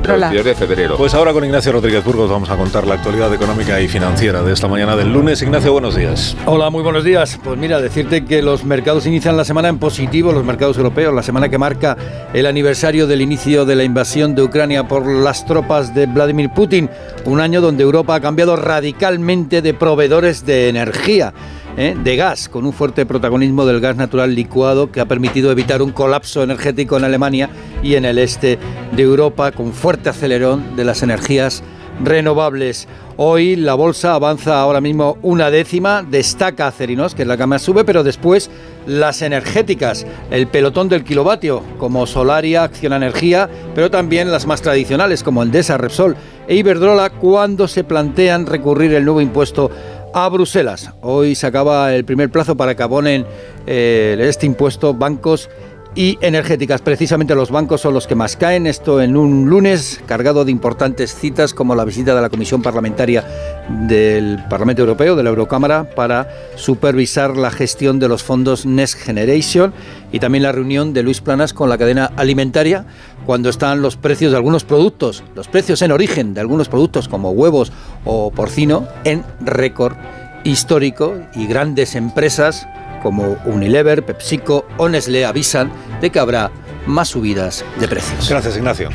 [SPEAKER 12] de febrero.
[SPEAKER 1] Pues ahora con Ignacio Rodríguez Burgos vamos a contar la actualidad económica y financiera de esta mañana del lunes. Ignacio, buenos días.
[SPEAKER 21] Hola, muy buenos días. Pues mira, decirte que los mercados inician la semana en positivo, los mercados europeos, la semana que marca el aniversario del inicio de la invasión de Ucrania por las tropas de Vladimir Putin, un año donde Europa ha cambiado radicalmente de proveedores de energía. ¿Eh? de gas, con un fuerte protagonismo del gas natural licuado que ha permitido evitar un colapso energético en Alemania y en el este de Europa, con fuerte acelerón de las energías renovables. Hoy la bolsa avanza ahora mismo una décima, destaca Acerinos, que es la que más sube, pero después las energéticas, el pelotón del kilovatio, como Solaria, Acciona Energía, pero también las más tradicionales, como Endesa, Repsol e Iberdrola, cuando se plantean recurrir el nuevo impuesto a Bruselas. Hoy se acaba el primer plazo para que abonen eh, este impuesto bancos y energéticas. Precisamente los bancos son los que más caen. Esto en un lunes cargado de importantes citas como la visita de la Comisión Parlamentaria del Parlamento Europeo, de la Eurocámara, para supervisar la gestión de los fondos Next Generation y también la reunión de Luis Planas con la cadena alimentaria cuando están los precios de algunos productos, los precios en origen de algunos productos como huevos o porcino en récord histórico y grandes empresas como Unilever, PepsiCo o Nestlé avisan de que habrá más subidas de precios.
[SPEAKER 1] Gracias, Ignacio.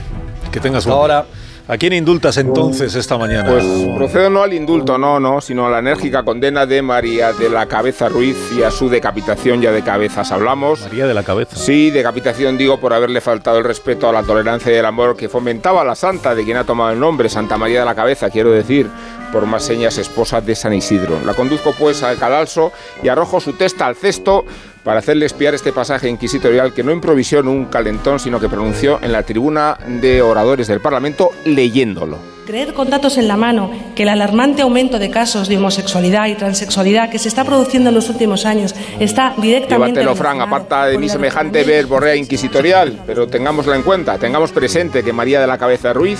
[SPEAKER 1] Que tengas un Ahora ¿A quién indultas entonces esta mañana?
[SPEAKER 12] Pues procedo no al indulto, no, no, sino a la enérgica condena de María de la Cabeza Ruiz y a su decapitación ya de cabezas hablamos.
[SPEAKER 1] María de la Cabeza.
[SPEAKER 12] Sí, decapitación digo por haberle faltado el respeto a la tolerancia y el amor que fomentaba la santa de quien ha tomado el nombre, Santa María de la Cabeza, quiero decir, por más señas esposa de San Isidro. La conduzco pues al cadalso y arrojo su testa al cesto para hacerle espiar este pasaje inquisitorial que no improvisó en un calentón, sino que pronunció en la tribuna de oradores del Parlamento leyéndolo.
[SPEAKER 22] Creer con datos en la mano que el alarmante aumento de casos de homosexualidad y transexualidad que se está produciendo en los últimos años está directamente.
[SPEAKER 12] Llévatelo, Fran, aparta de mi semejante verborrea inquisitorial, pero tengámoslo en cuenta, tengamos presente que María de la Cabeza Ruiz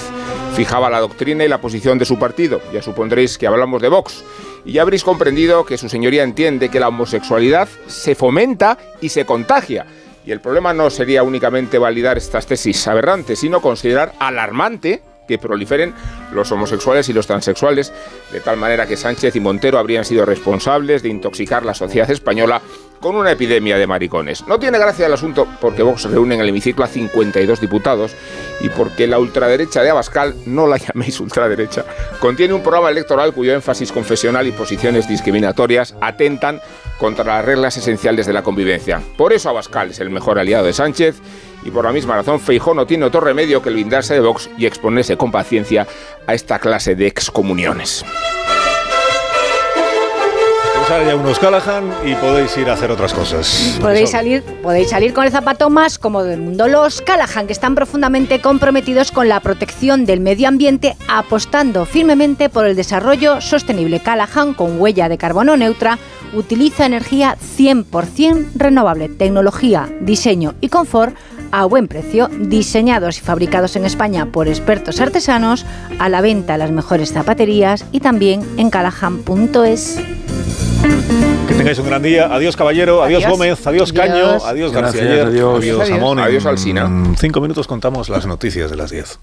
[SPEAKER 12] fijaba la doctrina y la posición de su partido. Ya supondréis que hablamos de Vox Y ya habréis comprendido que su señoría entiende que la homosexualidad se fomenta y se contagia. Y el problema no sería únicamente validar estas tesis aberrantes, sino considerar alarmante que proliferen los homosexuales y los transexuales, de tal manera que Sánchez y Montero habrían sido responsables de intoxicar la sociedad española con una epidemia de maricones. No tiene gracia el asunto porque Vox reúne en el hemiciclo a 52 diputados y porque la ultraderecha de Abascal, no la llaméis ultraderecha, contiene un programa electoral cuyo énfasis confesional y posiciones discriminatorias atentan contra las reglas esenciales de la convivencia. Por eso Abascal es el mejor aliado de Sánchez y por la misma razón Feijó no tiene otro remedio que blindarse de Vox y exponerse con paciencia a esta clase de excomuniones.
[SPEAKER 1] Ahora ya unos Callahan y podéis ir a hacer otras cosas.
[SPEAKER 9] Podéis salir, podéis salir con el zapato más cómodo del mundo. Los Callahan, que están profundamente comprometidos con la protección del medio ambiente, apostando firmemente por el desarrollo sostenible. Callahan, con huella de carbono neutra, utiliza energía 100% renovable, tecnología, diseño y confort a buen precio, diseñados y fabricados en España por expertos artesanos, a la venta en las mejores zapaterías y también en callahan.es.
[SPEAKER 1] Que tengáis un gran día. Adiós, caballero. Adiós,
[SPEAKER 9] Adiós.
[SPEAKER 1] Gómez. Adiós, Caño. Adiós.
[SPEAKER 10] Gracias,
[SPEAKER 1] García. Ayer.
[SPEAKER 10] adiós.
[SPEAKER 1] Adiós,
[SPEAKER 10] Adiós.
[SPEAKER 1] Amón. En
[SPEAKER 12] Adiós, Alsina.
[SPEAKER 1] Cinco minutos contamos las noticias de las 10.